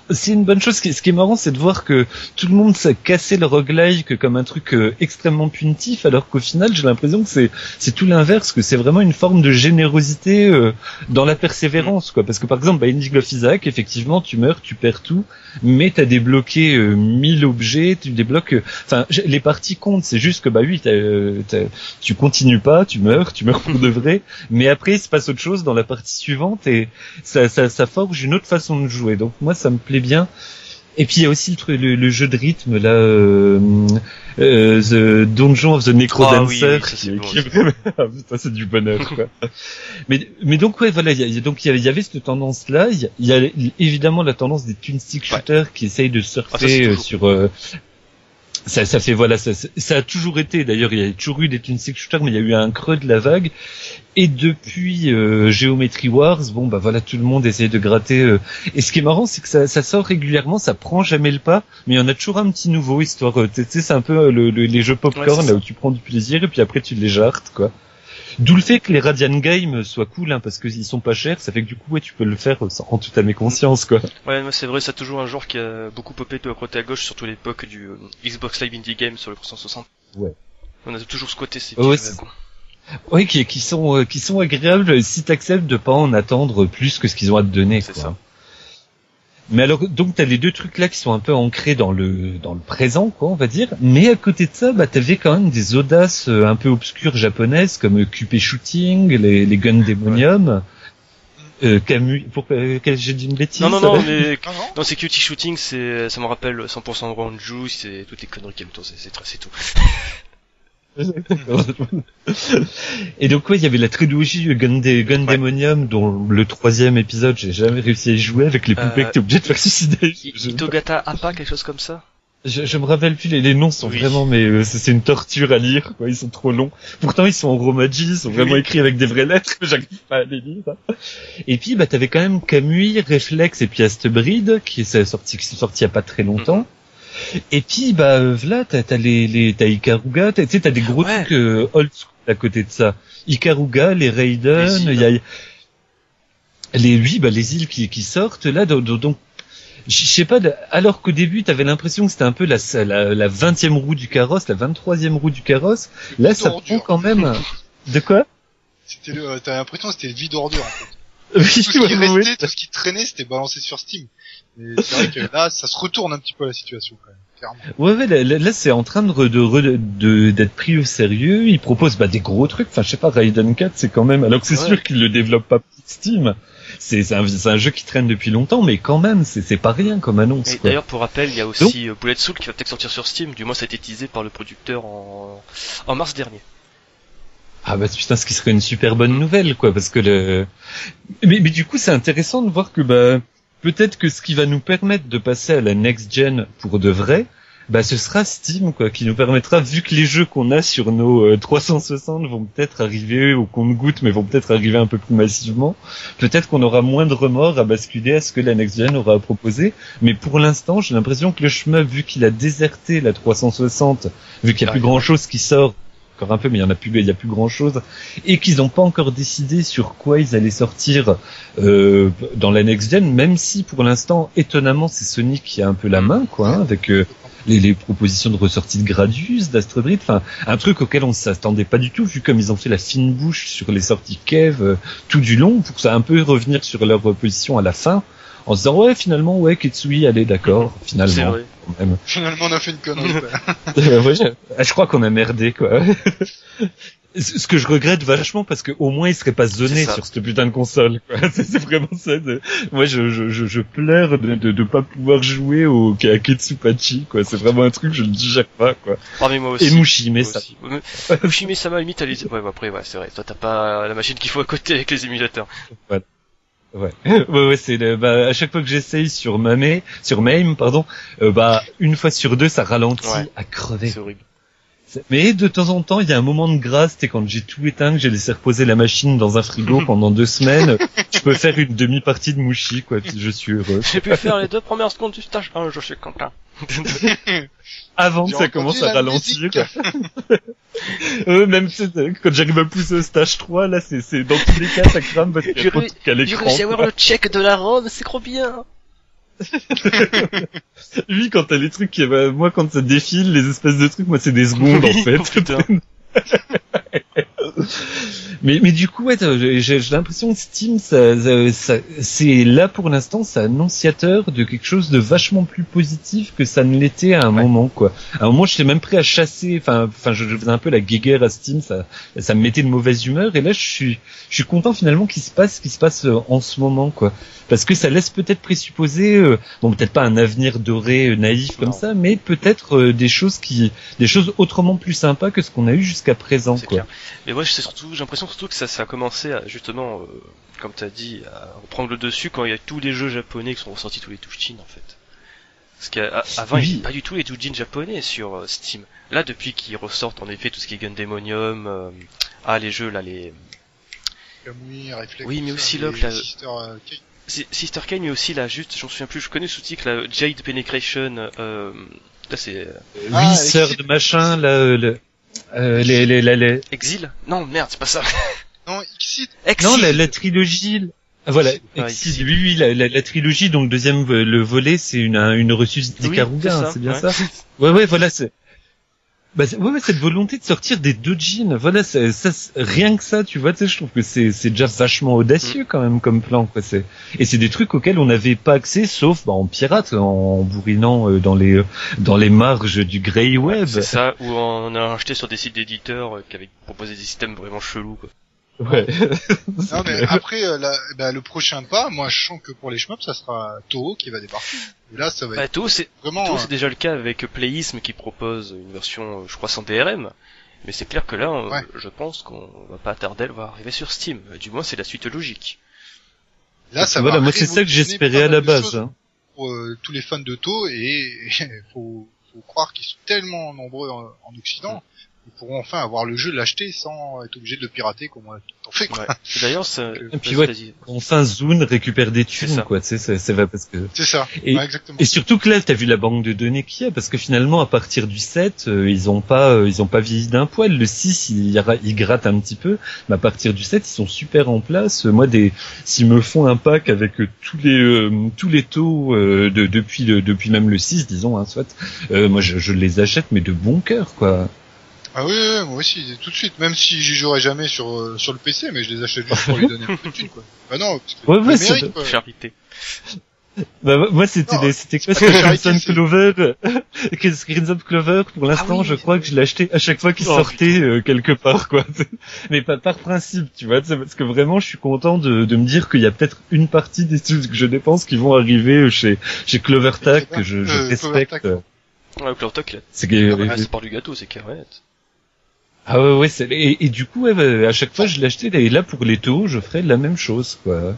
Speaker 3: c'est une bonne chose. Ce qui, est marrant, c'est de voir que tout le monde s'est cassé le roguelike comme un truc euh, extrêmement punitif, alors qu'au final, j'ai l'impression que c'est c'est tout l'inverse, que c'est vraiment une forme de générosité euh, dans la persévérance, quoi. Parce que par exemple, Binding of Isaac, effectivement, tu meurs, tu perds tout, mais t'as débloqué euh, 1000 objets, tu débloques. euh, Enfin, les parties comptent. C'est juste que bah oui, t'as, euh, tu continues pas, tu meurs, tu meurs pour de <laughs> vrai. Mais après, il se passe autre chose dans la partie suivante et ça, ça, ça forge une autre façon de jouer. Donc moi, ça me plaît bien. Et puis il y a aussi le, le, le jeu de rythme là, euh, euh, The Dungeon of the Necrodancer,
Speaker 1: Ah oui, oui, ça, c'est
Speaker 3: qui,
Speaker 1: bon,
Speaker 3: qui <laughs> Ah, du bonheur. <laughs> Quoi. mais mais donc ouais, voilà, il y a, donc il y avait, cette tendance là. Il y y a évidemment la tendance des twin stick
Speaker 1: Ouais.
Speaker 3: shooters qui essayent de
Speaker 1: Ah, ça,
Speaker 3: surfer
Speaker 1: c'est
Speaker 3: euh, sur euh, ça, ça fait voilà, ça, ça a toujours été. D'ailleurs, il y a toujours eu des twin stick shooters, mais il y a eu un creux de la vague. Et depuis euh, Geometry Wars, bon bah voilà, tout le monde essaie de gratter. euh. Et ce qui est marrant, c'est que ça, ça sort régulièrement, ça prend jamais le pas, mais il y en a toujours un petit nouveau histoire. euh, Tu sais, c'est un peu euh, le, le- les jeux popcorn
Speaker 1: Ouais,
Speaker 3: là où tu prends du plaisir et puis après tu les jartes quoi. D'où le fait que les Radiant Games soient cool, hein, parce qu'ils sont pas chers, ça fait que du coup ouais, tu peux le faire sans- en toute à mes conscience quoi.
Speaker 1: Ouais, moi c'est vrai, c'est toujours un genre qui a beaucoup popé de côté à gauche, surtout l'époque du euh, Xbox Live Indie Game sur le 360.
Speaker 3: Ouais.
Speaker 1: On a toujours squatté ces
Speaker 3: Ouais,
Speaker 1: petits quoi.
Speaker 3: Oui, qui, qui sont euh, qui sont agréables si t'acceptes de pas en attendre plus que ce qu'ils ont à te donner.
Speaker 1: C'est
Speaker 3: Quoi.
Speaker 1: ça.
Speaker 3: Mais alors, donc t'as les deux trucs là qui sont un peu ancrés dans le dans le présent, quoi, on va dire. Mais à côté de ça, bah t'avais quand même des audaces euh, un peu obscures japonaises comme euh, QP Shooting, les, les Gun Demonium. Euh, Camus, pour euh, j'ai dit une bêtise.
Speaker 1: Non, non, non, mais <laughs>
Speaker 2: Non, non.
Speaker 1: non, c'est Cutie Shooting, c'est, ça me rappelle 100% de Ranju, c'est toutes les conneries qu'elle c'est, c'est tout. <laughs> <laughs>
Speaker 3: Et donc ouais, il y avait la trilogie Gun, Gun
Speaker 1: Ouais.
Speaker 3: Demonium, dont le troisième épisode, j'ai jamais réussi à y jouer avec les poupées
Speaker 1: Euh,
Speaker 3: que t'es obligé de faire suicider.
Speaker 1: Itogata Appa, quelque chose comme ça?
Speaker 3: Je, je me rappelle plus, les, les noms sont
Speaker 1: Oui.
Speaker 3: vraiment, mais euh, c'est une torture à lire, quoi. Ils sont trop longs. Pourtant, ils sont en romaji, ils sont vraiment
Speaker 1: Oui.
Speaker 3: écrits avec des vraies lettres, <laughs> mais j'arrive pas à les lire. hein. Et puis, bah, t'avais quand même Kamui, Reflex et puis Astbride, qui est sorti, qui sont sortis il y a pas très longtemps. Et puis, bah, là, t'as, t'as les, les, t'as Ikaruga, t'as, t'as des gros
Speaker 1: Ouais.
Speaker 3: trucs euh, old school à côté de ça. Ikaruga, les Raiden, il y a les, oui, bah, les îles qui, qui sortent, là, donc, donc je sais pas, alors qu'au début, t'avais l'impression que c'était un peu la, la, la 20e roue du carrosse, la 23e roue du carrosse. Là, ça prend quand même. De quoi?
Speaker 2: C'était le, t'as l'impression que c'était le vide ordure, en fait. <laughs>
Speaker 3: Oui,
Speaker 2: Tout ce qui
Speaker 3: ouais, ouais.
Speaker 2: restait, tout ce qui traînait, c'était balancé sur Steam. Et c'est vrai que là, ça se retourne un petit peu la situation, quand même. Clairement.
Speaker 3: Ouais, ouais, là, là, là, c'est en train de re- de re- de- d'être pris au sérieux. Ils proposent bah, des gros trucs. Enfin, je sais pas, Raiden 4, c'est quand même. Alors que c'est
Speaker 1: Ouais.
Speaker 3: sûr qu'ils le développent pas pour Steam. C'est c'est un, c'est un jeu qui traîne depuis longtemps, mais quand même, c'est c'est pas rien comme annonce.
Speaker 1: Et d'ailleurs, pour rappel, il y a aussi euh, Bullet Soul qui va peut-être sortir sur Steam. Du moins, ça a été teasé par le producteur en, en mars dernier.
Speaker 3: Ah bah putain, ce qui serait une super bonne nouvelle, quoi, parce que le. Mais, mais du coup, c'est intéressant de voir que bah peut-être que ce qui va nous permettre de passer à la next gen pour de vrai, bah ce sera Steam, quoi, qui nous permettra, vu que les jeux qu'on a sur nos euh, 360 vont peut-être arriver au compte-goutte, mais vont peut-être arriver un peu plus massivement, peut-être qu'on aura moins de remords à basculer à ce que la next gen aura à proposer. Mais pour l'instant, j'ai l'impression que le chemin, vu qu'il a déserté la 360, vu qu'il y a
Speaker 1: Ah,
Speaker 3: plus grand chose qui sort encore un peu, mais il y en a plus, il y a plus grand chose, et qu'ils n'ont pas encore décidé sur quoi ils allaient sortir euh, dans la next gen, même si pour l'instant, étonnamment, c'est Sony qui a un peu la main, quoi, hein, avec euh, les, les propositions de ressortie de Gradius, d'Astrobrid, enfin un truc auquel on s'attendait pas du tout, vu comme ils ont fait la fine bouche sur les sorties Kev euh, tout du long, pour ça un peu revenir sur leur position à la fin, en se disant ouais finalement ouais Ketsui allez d'accord
Speaker 1: C'est
Speaker 3: finalement
Speaker 1: vrai.
Speaker 3: quand même. <laughs>
Speaker 2: Finalement, on a fait une connerie, quoi. <laughs>
Speaker 3: Euh, ouais, je, ah, je crois qu'on a merdé quoi. <laughs> Ce que je regrette vachement parce que au moins il serait pas zoné
Speaker 1: ça.
Speaker 3: sur cette putain de console. quoi. C'est vraiment ça. de- Moi je, je, je, je pleure de, de de pas pouvoir jouer au à Ketsupachi quoi. C'est vraiment un truc que je ne digère pas quoi.
Speaker 1: Ah, mais moi aussi.
Speaker 3: Et Mushime
Speaker 1: Moi
Speaker 3: ça.
Speaker 1: Mushime Sama, limite, elle est- Ouais, bah, après, ouais, c'est vrai. Toi, t'as pas la machine qu'il faut à côté avec les émulateurs.
Speaker 3: Ouais, <laughs> ouais, ouais, c'est bah, à chaque fois que j'essaye sur Mame, sur Mame, pardon, euh, bah une fois sur deux ça ralentit
Speaker 1: Ouais.
Speaker 3: à crever.
Speaker 1: C'est horrible.
Speaker 3: Mais de temps en temps, il y a un moment de grâce, c'est quand j'ai tout éteint, que j'ai laissé reposer la machine dans un frigo <laughs> pendant deux semaines, je peux faire une demi-partie de Mushi, quoi, puis je suis heureux.
Speaker 1: J'ai pu faire les deux premières secondes du stage 1, je suis content. <laughs>
Speaker 3: Avant que ça commence à ralentir, <laughs> euh, même tu sais, quand j'arrive à pousser au stage 3, là, c'est, c'est, dans tous les cas, ça crame parce qu'il y a trop de à
Speaker 1: J'ai
Speaker 3: l'écran.
Speaker 1: réussi à avoir le check de la ROM, c'est trop bien. <laughs>
Speaker 3: Lui, quand t'as les trucs qui, bah, moi, quand ça défile, les espèces de trucs, moi, c'est des secondes, en fait. <laughs> <laughs> Mais, mais du coup, ouais, j'ai l'impression que Steam, ça, ça- ça- c'est là pour l'instant, c'est annonciateur de quelque chose de vachement plus positif que ça ne l'était à un
Speaker 1: Ouais.
Speaker 3: moment, quoi. À un moment, j'étais même prêt à chasser, enfin, enfin, je, je faisais un peu la guéguerre à Steam, ça, ça me mettait de mauvaise humeur, et là, je suis, je suis content finalement qu'il se passe ce qui se passe euh, en ce moment, quoi. Parce que ça laisse peut-être présupposer, euh, bon, peut-être pas un avenir doré, euh, naïf comme
Speaker 1: Non.
Speaker 3: ça, mais peut-être euh, des choses qui, des choses autrement plus sympas que ce qu'on a eu jusqu'à présent, quoi.
Speaker 1: clair. Mais moi, c'est surtout, j'ai l'impression surtout que ça, ça a commencé à, justement, euh, comme t'as dit, à reprendre le dessus quand il y a tous les jeux japonais qui sont ressortis, tous les Touchin, en fait. Parce qu'avant, il n'y
Speaker 3: Oui.
Speaker 1: avait pas du tout les Doujin japonais sur euh, Steam. Là, depuis qu'ils ressortent, en effet, tout ce qui est Gundemonium, euh, ah, les jeux, là, les,
Speaker 2: Kamui, Reflex,
Speaker 1: Oui, mais aussi
Speaker 2: les
Speaker 1: là.
Speaker 2: Sister, euh, Kate.
Speaker 1: Si- Sister Kane, mais aussi là, juste, j'en souviens plus, je connais le sous-titre, là, Jade Penetration, euh, là c'est euh,
Speaker 2: Ah,
Speaker 3: oui, sœur de machin, là, euh, le, euh, les, les, la- les-
Speaker 1: Exil Non, merde, c'est pas ça. <laughs>
Speaker 2: Non.
Speaker 1: Exil
Speaker 3: non, la, la trilogie, ah, voilà, Exil,
Speaker 1: Exil.
Speaker 3: oui, oui, la, la, la trilogie, donc deuxième, le volet, c'est une, un- une
Speaker 1: Oui,
Speaker 3: d'Ikaruga,
Speaker 1: c'est
Speaker 3: hein,
Speaker 1: ça,
Speaker 3: c'est bien
Speaker 1: ouais.
Speaker 3: ça? Ouais, ouais, voilà, c'est, bah, ouais, cette volonté de sortir des deux jeans, voilà, ça, c'est- rien que ça, tu vois, tu sais, je trouve que c'est, c'est déjà vachement
Speaker 1: Mm.
Speaker 3: audacieux quand même comme plan, quoi, c'est, et c'est des trucs auxquels on n'avait pas accès, sauf, bah, en pirate, en bourrinant euh, dans les, euh, dans les marges du Grey Web.
Speaker 1: C'est ça, où on a acheté sur des sites d'éditeurs euh, qui avaient proposé des systèmes vraiment chelous, quoi.
Speaker 3: Ouais. <laughs>
Speaker 2: Non, mais après, euh, la- bah, le prochain pas, moi, je sens que pour les shmups, ça sera Toho qui va débarquer. Et là, ça va
Speaker 1: Bah,
Speaker 2: être
Speaker 1: Toho, c'est,
Speaker 2: vraiment...
Speaker 1: Toho,
Speaker 2: euh,
Speaker 1: c'est déjà le cas avec Playism qui propose une version, euh, je crois, sans DRM. Mais c'est clair que là, euh,
Speaker 2: Ouais.
Speaker 1: je pense qu'on va pas tarder à le voir arriver sur Steam. Du moins, c'est la suite logique.
Speaker 2: Là, ça
Speaker 3: voilà,
Speaker 2: va
Speaker 3: moi c'est ça que j'espérais à la
Speaker 2: de
Speaker 3: base. hein.
Speaker 2: Pour euh, tous les fans de Toho, <laughs> et faut, faut croire qu'ils sont tellement nombreux en, en Occident ils pourront enfin avoir le jeu, l'acheter sans être obligé de le pirater comme on a tout fait. Quoi.
Speaker 1: Ouais. D'ailleurs, ça...
Speaker 3: Et puis ouais, enfin Zune récupère des
Speaker 1: C'est
Speaker 3: thunes
Speaker 1: ça.
Speaker 3: quoi, tu sais, ça, ça va parce que
Speaker 2: C'est ça,
Speaker 3: Et-
Speaker 2: ouais, exactement.
Speaker 3: Et surtout que là, t'as vu la banque de données qu'il y a, parce que finalement, à partir du 7, euh, ils ont pas, euh, ils ont pas vieilli d'un poil. Le 6, il, il gratte un petit peu, mais à partir du 7, ils sont super en place. Euh, Moi, des, s'ils me font un pack avec euh, tous les, euh, tous les taux euh, de, depuis le, depuis même le 6, disons, hein, soit, euh, moi, je, je les achète, mais de bon cœur, quoi.
Speaker 2: Ah oui, oui, moi aussi, tout de suite. Même si j'y jouerai jamais sur euh, sur le PC, mais je les achète juste pour lui donner un peu de thunes, quoi. <laughs> Bah non, parce que
Speaker 3: Ouais,
Speaker 2: mérite,
Speaker 3: de-.
Speaker 1: Charité.
Speaker 3: Bah, moi, c'était,
Speaker 2: Non,
Speaker 3: les- c'était quoi, Crimson Clover, <laughs> Crimson Clover, pour l'instant,
Speaker 1: Ah oui,
Speaker 3: je crois que je l'achetais à chaque fois qu'il
Speaker 1: Oh,
Speaker 3: sortait euh, quelque part, quoi. <laughs> Mais pas par principe, tu vois, c'est parce que vraiment, je suis content de, de me dire qu'il y a peut-être une partie des trucs que je dépense qui vont arriver euh, chez, chez CloverTac, que je, je
Speaker 2: Euh,
Speaker 3: respecte.
Speaker 2: CloverTac.
Speaker 1: Ouais, Clovertalk, il a...
Speaker 3: C'est
Speaker 1: Ah, c'est part du gâteau, c'est carré.
Speaker 3: Ah ouais, ouais, et, et du coup, à chaque fois, je l'achetais, et là, pour les taux, je ferais la même chose, quoi.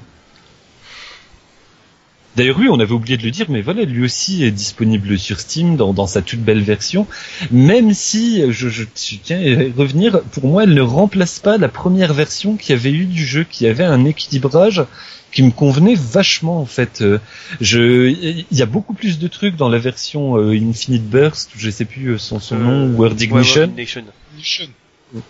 Speaker 3: D'ailleurs, oui, on avait oublié de le dire, mais voilà, lui aussi est disponible sur Steam dans, dans sa toute belle version. Même si, je, je, je tiens à revenir, pour moi, elle ne remplace pas la première version qui avait eu du jeu, qui avait un équilibrage qui me convenait vachement en fait. Euh, Je, il y a beaucoup plus de trucs dans la version euh, Infinite Burst, je sais plus euh, son, son nom, World Ignition.
Speaker 1: Ouais, ouais, Ignition.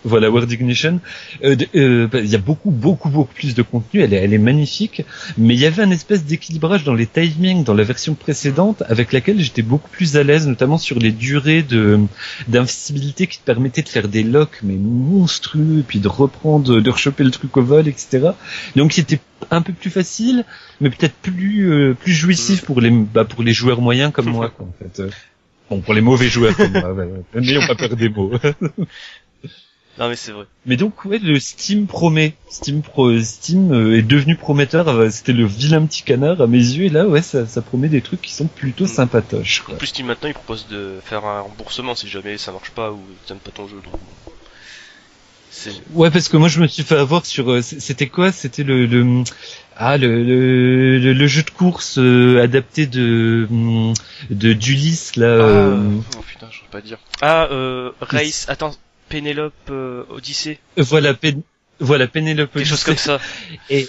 Speaker 3: Voilà, World Ignition. Euh, euh, bah, Il y a beaucoup, beaucoup, beaucoup plus de contenu. Elle est, elle est magnifique. Mais il y avait un espèce d'équilibrage dans les timings dans la version précédente, avec laquelle j'étais beaucoup plus à l'aise, notamment sur les durées de d'invisibilité qui te permettaient de faire des locks mais monstrueux, puis de reprendre, de rechoper le truc au vol, etc. Donc c'était un peu plus facile, mais peut-être plus euh, plus jouissif pour les bah, pour les joueurs moyens comme moi, quoi, en fait. Euh, Bon, pour les mauvais joueurs comme moi, ouais. n'ayons pas peur des mots. <laughs>
Speaker 1: Non, mais c'est vrai.
Speaker 3: Mais donc ouais, le Steam promet. Steam pro, Steam euh, est devenu prometteur. euh, C'était le vilain petit canard à mes yeux. Et là, ouais, ça, ça promet des trucs qui sont plutôt
Speaker 1: Mm.
Speaker 3: sympatoches.
Speaker 1: En
Speaker 3: Quoi.
Speaker 1: plus, Steam maintenant, il propose de faire un remboursement si jamais ça marche pas ou t'aimes pas ton jeu. donc.
Speaker 3: Ouais, parce que moi, je me suis fait avoir sur. euh, C'était quoi? C'était le, le ah le, le, le, jeu de course euh, adapté de hum, de d'Ulysse là.
Speaker 1: Ah,
Speaker 3: euh,
Speaker 1: oh putain, je sais pas dire. Ah, euh, Race, attends, Pénélope euh, Odyssée,
Speaker 3: voilà, Penelope.
Speaker 1: des choses comme ça. <laughs>
Speaker 3: Et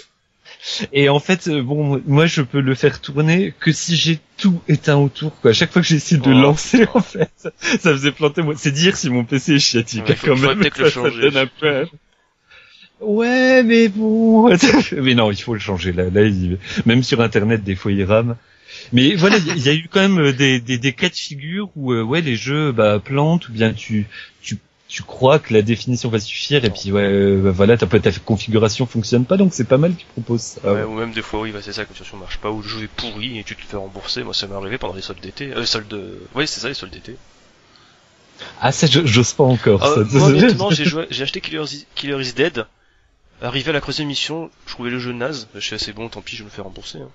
Speaker 3: et en fait, euh, bon, moi je peux le faire tourner que si j'ai tout éteint autour. Quoi. À chaque fois que j'essaie de
Speaker 1: Oh,
Speaker 3: lancer, en fait, ça, faisait planter. Moi, c'est dire si mon PC est chiatique
Speaker 1: Ouais, faut-
Speaker 3: quand même.
Speaker 1: le
Speaker 3: Ça, ça
Speaker 1: changer.
Speaker 3: donne un peu. Ouais, mais bon. <laughs> mais non, il faut le changer. Là, là, il- même sur Internet, des fois, il rame. Mais voilà, il y, y a eu quand même euh, des, des, des cas de figure où euh, ouais les jeux bah, plantent ou bien tu tu tu crois que la définition va suffire et puis ouais euh, bah, voilà ta, ta configuration fonctionne pas donc c'est pas mal qu'ils proposent ça.
Speaker 1: Ouais, ou même des fois, oui, bah, c'est ça, la situation marche pas, ou le jeu est pourri et tu te fais rembourser. Moi, ça m'est arrivé pendant les soldes d'été. Euh, les soldes de... Oui, c'est ça, les soldes d'été.
Speaker 3: Ah ça j'ose pas encore.
Speaker 1: Ah,
Speaker 3: ça.
Speaker 1: moi, <laughs> honnêtement, j'ai joué, j'ai acheté Killer is, Killer is Dead. Arrivé à la troisième mission, je trouvais le jeu naze. Je suis assez bon, tant pis, je me fais rembourser. hein.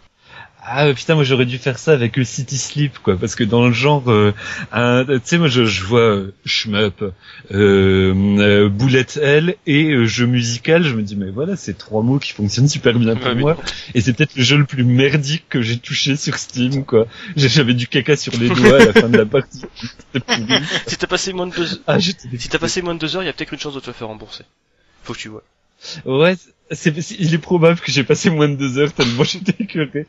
Speaker 3: Ah euh, putain moi j'aurais dû faire ça avec le City Sleep quoi parce que dans le genre euh, un- tu sais moi je, je vois euh, shmup euh, euh, bullet hell et euh, jeu musical je me dis mais voilà c'est trois mots qui fonctionnent super bien pour
Speaker 1: Ouais,
Speaker 3: moi et c'est peut-être le jeu le plus merdique que j'ai touché sur Steam quoi j'avais du caca sur les <laughs> doigts à la fin de la partie.
Speaker 1: Si t'as passé moins de deux,
Speaker 3: ah
Speaker 1: si t'as passé moins de deux heures, il y a peut-être une chance de te faire rembourser. Faut que tu vois.
Speaker 3: Ouais, c'est, il est probable que j'ai passé moins de deux heures tellement <laughs> j'étais écœuré.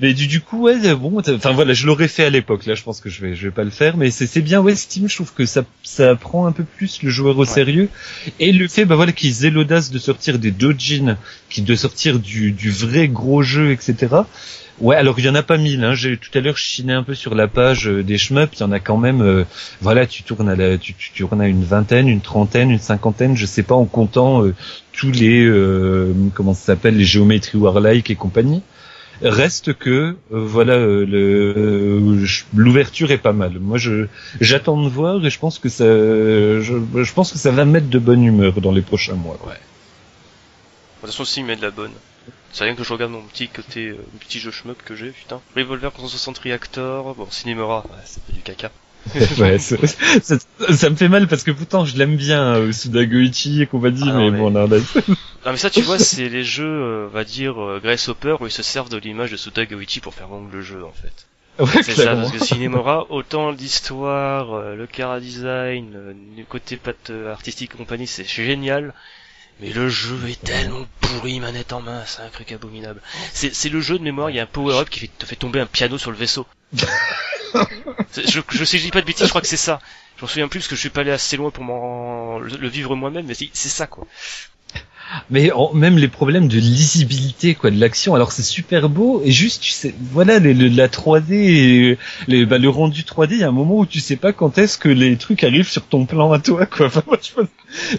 Speaker 3: mais du, du coup, ouais, bon, t'as- enfin voilà, je l'aurais fait à l'époque. Là, je pense que je vais, je vais pas le faire, mais c'est, c'est bien. Ouais, Steam, je trouve que ça, ça prend un peu plus le joueur au
Speaker 1: Ouais.
Speaker 3: sérieux et le fait, bah voilà, qu'ils aient l'audace de sortir des dojins, qui de sortir du, du vrai gros jeu, etc. Ouais, alors il y en a pas mille. Hein. J'ai tout à l'heure chiné un peu sur la page euh, des shmups. Il y en a quand même. euh, voilà, tu tournes à la, tu, tu tournes à une vingtaine, une trentaine, une cinquantaine, je sais pas, en comptant euh, tous les comment ça s'appelle, les géométries warlike et compagnie. Reste que voilà, l'ouverture est pas mal. Moi, j'attends de voir et je pense que ça, va mettre de bonne humeur dans les prochains mois. quoi.
Speaker 1: De toute façon, s'il met de la bonne. C'est rien que je regarde mon petit côté, euh, mon petit jeu shmup que j'ai, putain. Revolver pour 160 Reactor, bon, Cinemora, ouais, c'est pas du caca. <laughs>
Speaker 3: ouais, ça, ça me fait mal parce que pourtant je l'aime bien, euh, Suda Goichi et compagnie,
Speaker 1: Ah
Speaker 3: mais,
Speaker 1: mais-
Speaker 3: bon, là, <laughs> là,
Speaker 1: Non mais ça tu vois c'est les jeux, euh, on va dire, euh, Grasshopper où ils se servent de l'image de Suda Goichi pour faire vendre le jeu en fait.
Speaker 3: Ouais,
Speaker 1: C'est ça, parce que Cinemora, autant l'histoire, euh, le cara design, euh, le côté patte euh, artistique et compagnie, c'est génial. Mais le jeu est tellement pourri, manette en main, c'est un truc abominable. C'est, le jeu de mémoire, il y a un power-up qui fait- te fait tomber un piano sur le vaisseau. <laughs> Je, je sais, je dis pas de bêtises, je crois que c'est ça. Je m'en souviens plus parce que je suis pas allé assez loin pour m'en, le, vivre moi-même, mais c'est ça, quoi.
Speaker 3: Mais en- même les problèmes de lisibilité quoi de l'action. Alors c'est super beau et juste tu sais voilà les- le- la 3D et les, bah, le rendu 3D, il y a un moment où tu sais pas quand est-ce que les trucs arrivent sur ton plan à toi quoi. <laughs> Enfin, moi, je pense-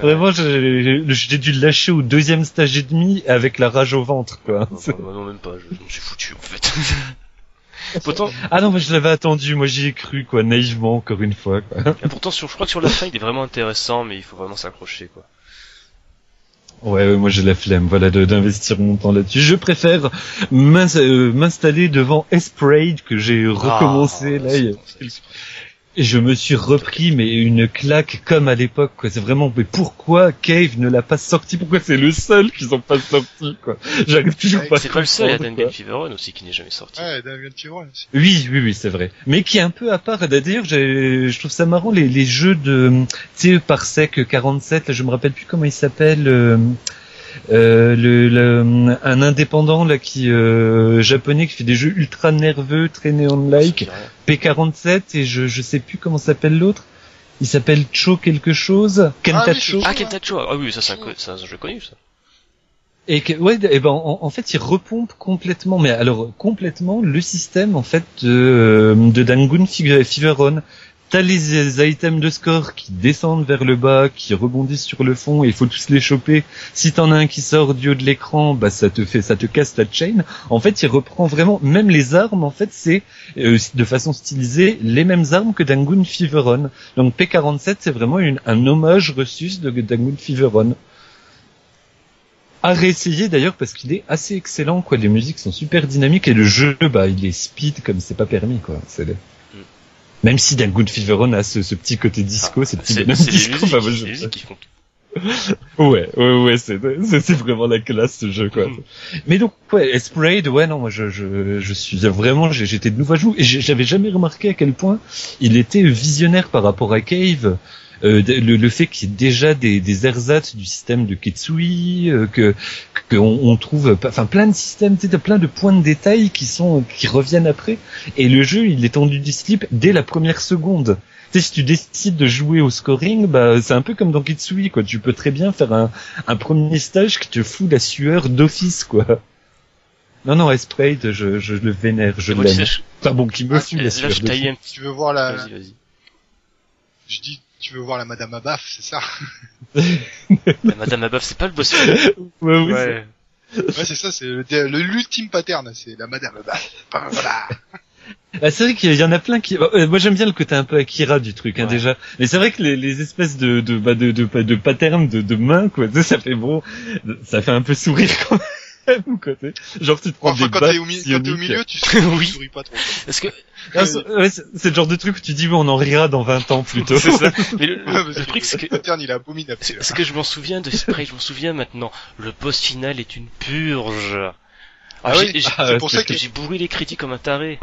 Speaker 3: Vraiment j'ai j'ai dû le lâcher au deuxième stage et demi avec la rage au ventre quoi.
Speaker 1: Enfin, moi non, même pas, je, je me suis foutu, en fait. <laughs> Pourtant,
Speaker 3: Ah non mais je l'avais attendu, moi j'y ai cru quoi naïvement encore une fois quoi.
Speaker 1: et pourtant sur, je crois que sur la fin, il est vraiment intéressant, mais il faut vraiment s'accrocher, quoi.
Speaker 3: Ouais, ouais, moi j'ai la flemme, voilà, d'investir mon temps là-dessus. Je préfère euh, m'installer devant Esprade que j'ai recommencé
Speaker 1: Ah,
Speaker 3: là. Et je me suis repris mais une claque comme à l'époque quoi. C'est vraiment mais pourquoi Cave ne l'a pas sorti? Pourquoi c'est le seul qu'ils ont pas sorti quoi? J'arrive toujours pas. à
Speaker 1: C'est pas le seul, il y a
Speaker 3: quoi.
Speaker 1: Feveron aussi qui n'est jamais sorti.
Speaker 2: Ouais, Damien Fivron aussi.
Speaker 3: Oui, oui, oui, c'est vrai. Mais qui est un peu à part. D'ailleurs, je trouve ça marrant les, les jeux de, tu sais, par sec 47. Là, je me rappelle plus comment il s'appelle. euh, euh, le, le- un indépendant là qui euh, japonais qui fait des jeux ultra nerveux, très néon-like. P47 et je je sais plus comment s'appelle l'autre. Il s'appelle Cho quelque chose. Kentacho.
Speaker 2: c'est
Speaker 1: Ah, Kentacho Ah oui, ça c'est un, co- c'est un jeu connu, ça.
Speaker 3: Et que, ouais, et ben en, en fait, il repompe complètement, mais alors complètement le système en fait de, euh, de Dangun Feveron. T'as les, items de score qui descendent vers le bas, qui rebondissent sur le fond, et il faut tous les choper. Si t'en as un qui sort du haut de l'écran, bah ça te fait, ça te casse ta chain. En fait, il reprend vraiment, même les armes, en fait, c'est euh, de façon stylisée les mêmes armes que Dangun Feveron. Donc P47, c'est vraiment un hommage reçu de Dangun Feveron à réessayer d'ailleurs parce qu'il est assez excellent quoi les musiques sont super dynamiques et le jeu bah il est speed comme c'est pas permis quoi. Même si Dangun Feveron a ce, ce petit côté disco
Speaker 1: Ah, c'est les
Speaker 3: disco,
Speaker 1: musiques, les musiques qui font tout. <laughs>
Speaker 3: ouais ouais ouais c'est vraiment la classe ce jeu quoi
Speaker 1: Mm.
Speaker 3: mais donc ouais Esprade ouais non moi je je je suis vraiment j'étais de nouveau à joue et j'avais jamais remarqué à quel point il était visionnaire par rapport à Cave le, le fait qu'il y ait déjà des, des ersatz du système de Ketsui, euh, que qu'on on trouve, enfin plein de systèmes, tu sais, t'as plein de points de détail qui sont qui reviennent après. Et le jeu, il est tendu du slip dès la première seconde. Tu sais, si tu décides de jouer au scoring, bah c'est un peu comme dans Ketsui, quoi. Tu peux très bien faire un, un premier stage qui te fout la sueur d'office, quoi. Non, non, Esprade, je, je le vénère, je l'aime.
Speaker 1: je-
Speaker 3: Enfin bon, qui me fout la
Speaker 1: Là,
Speaker 3: sueur
Speaker 1: je un petit...
Speaker 2: Si tu veux voir la,
Speaker 1: Vas-y, vas-y.
Speaker 2: je dis, tu veux voir la Madame Abaf, c'est ça <laughs>
Speaker 1: Mais Madame Abaf, c'est pas le boss. <laughs>
Speaker 3: Ouais, oui,
Speaker 1: Ouais.
Speaker 2: Ouais, c'est ça, c'est le, l'ultime pattern, c'est la Madame Abaf. Voilà.
Speaker 3: Ah, c'est vrai qu'il y en a plein qui. euh, Moi, j'aime bien le côté un peu Akira du truc, hein,
Speaker 1: Ouais.
Speaker 3: déjà. Mais c'est vrai que les, les espèces de de bah, de, de, de patterns de, de mains, quoi, ça fait bon, ça fait un peu sourire quand même, sais. Genre, tu te prends
Speaker 2: Enfin,
Speaker 3: des
Speaker 2: quand t'es au, mi- quand t'es au milieu, <laughs> tu,
Speaker 1: Oui.
Speaker 2: souris pas trop.
Speaker 1: Parce que,
Speaker 3: Ah, c'est ouais, c'est- c'est le genre de truc où tu dis, oui, on en rira dans 20 ans plutôt. <laughs>
Speaker 1: c'est ça. <laughs> Mais le, le-
Speaker 2: Ouais, parce
Speaker 1: le
Speaker 2: que
Speaker 1: truc, c'est que,
Speaker 2: il abominable.
Speaker 1: c'est que je m'en souviens de Spray, je m'en souviens maintenant. Le boss final est une purge.
Speaker 2: Ah
Speaker 1: j'ai-
Speaker 2: oui,
Speaker 3: Ah,
Speaker 2: c'est pour ça que
Speaker 1: J'ai bourré les critiques comme un taré.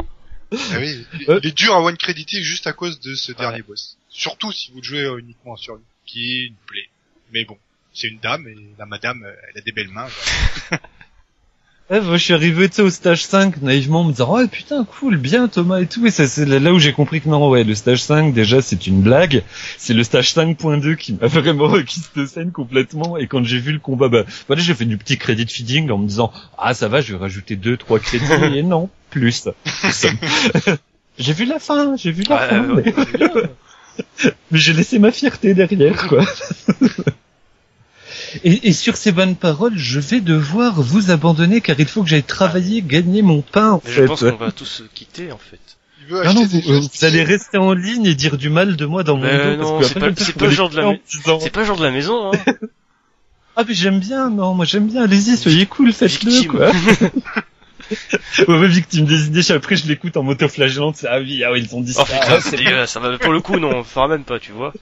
Speaker 2: Ah oui, il
Speaker 3: Euh.
Speaker 2: il est dur à one créditer juste à cause de ce
Speaker 1: Ouais.
Speaker 2: dernier boss. Surtout si vous le jouez euh, uniquement en survie, qui est une plaie. Mais bon, c'est une dame et la madame, euh, elle a des belles mains. Voilà.
Speaker 3: Ouais, moi, je suis arrivé, tu sais, au stage 5, naïvement, en me disant, oh, putain, cool, bien, Thomas et tout. Et c'est là où j'ai compris que non, ouais, le stage 5, déjà, c'est une blague. C'est le stage 5.2 qui m'a <laughs> vraiment qui se scène complètement. Et quand j'ai vu le combat, bah, voilà, j'ai fait du petit credit feeding en me disant, ah, ça va, je vais rajouter deux, trois crédits. <laughs> et non, plus. <laughs> j'ai vu la fin, j'ai vu la
Speaker 1: Ouais,
Speaker 3: fin.
Speaker 1: ouais,
Speaker 3: mais j'ai laissé ma fierté derrière, quoi. Et, et sur ces bonnes paroles, je vais devoir vous abandonner car il faut que j'aille travailler, gagner mon pain en
Speaker 1: Mais
Speaker 3: fait.
Speaker 1: je pense qu'on va tous se quitter, en fait.
Speaker 3: Non, non, vous, euh, vous allez rester en ligne et dire du mal de moi dans mon dos.
Speaker 1: non, c'est pas- le genre de la C'est pas le genre de la maison, hein. <laughs>
Speaker 3: Ah mais j'aime bien, non, moi j'aime bien, allez-y, soyez cool, faites-le quoi. <laughs> ouais, ouais, victime des idées, après je l'écoute en motoflagellante, c'est ah oui, ah oui, ils ont dit
Speaker 1: Oh
Speaker 3: ça.
Speaker 1: putain,
Speaker 3: Ah,
Speaker 1: c'est dégueulasse. Ça va, pour le coup, non, on fera même pas, tu vois.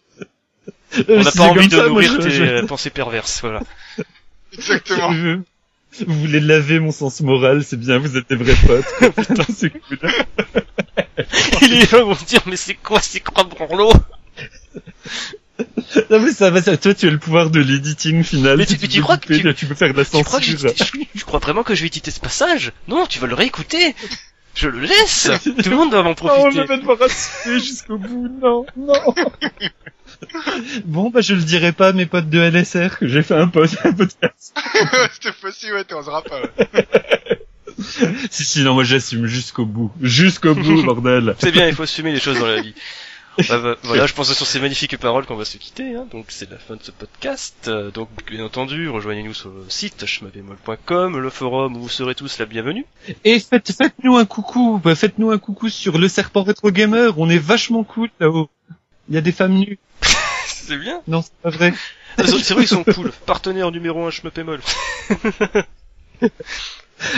Speaker 3: Euh,
Speaker 1: On n'a
Speaker 3: si
Speaker 1: pas envie de
Speaker 3: ça, moi,
Speaker 1: nourrir
Speaker 3: je-
Speaker 1: tes
Speaker 3: je-
Speaker 1: euh, pensées perverses, voilà.
Speaker 2: Exactement.
Speaker 3: Je- Vous voulez laver mon sens moral, c'est bien, vous êtes des vrais potes. <laughs> Putain, c'est cool.
Speaker 1: Et les gens vont dire, mais c'est quoi ces croix branlots?
Speaker 3: Non mais ça va, ça, toi tu as le pouvoir de l'editing final.
Speaker 1: Mais tu- mais
Speaker 3: peux
Speaker 1: tu crois que tu-
Speaker 3: tu peux faire de la
Speaker 1: tu crois, que
Speaker 3: censure.
Speaker 1: tu crois vraiment que je vais éditer ce passage? Non, tu vas le réécouter. Je le laisse. <laughs> Tout le monde va en
Speaker 3: Oh, je
Speaker 1: profiter.
Speaker 3: vais devoir assumer jusqu'au bout, non, non. <laughs> <laughs> bon, bah je le dirai pas à mes potes de LSR que j'ai fait un, pod- un podcast. <laughs>
Speaker 2: Cette fois-ci, ouais, t'oseras pas. ouais.
Speaker 3: Si, si, non, moi j'assume jusqu'au bout. Jusqu'au bout, bordel. <laughs>
Speaker 1: C'est bien, il faut assumer les choses dans la vie. Bah, bah, voilà, je pense que sur ces magnifiques paroles qu'on va se quitter. Hein. Donc c'est la fin de ce podcast. Euh, donc bien entendu, rejoignez-nous sur le site schmabemol.com, le forum où vous serez tous la bienvenue.
Speaker 3: Et faites, faites-nous un coucou, bah, faites-nous un coucou sur le serpent rétro gamer, on est vachement cool là-haut. Il y a des femmes nues. <laughs>
Speaker 1: C'est bien.
Speaker 3: Non, c'est pas vrai.
Speaker 1: C'est vrai, ils sont cool. Partenaire numéro 1 schmapémol. <laughs>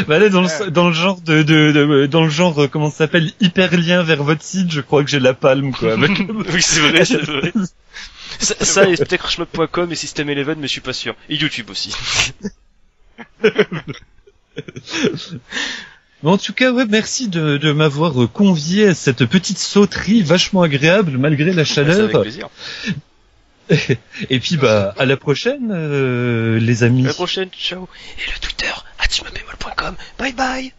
Speaker 3: Bah là, dans le, dans le genre de, de, de- dans le genre, euh, comment ça s'appelle, hyperlien vers votre site, je crois que j'ai la palme, quoi. <laughs> avec-
Speaker 1: oui, c'est vrai, c'est vrai. Ça, ça et peut-être et System Eleven, mais je suis pas sûr. Et YouTube aussi.
Speaker 3: Mais en tout cas, ouais, merci de, de m'avoir euh, convié à cette petite sauterie vachement agréable malgré la <laughs>
Speaker 1: avec
Speaker 3: chaleur.
Speaker 1: plaisir. <laughs>
Speaker 3: Et puis, bah, à la prochaine, euh, les amis.
Speaker 1: À la prochaine, ciao. Et le Twitter, schmapémol.com. Bye bye.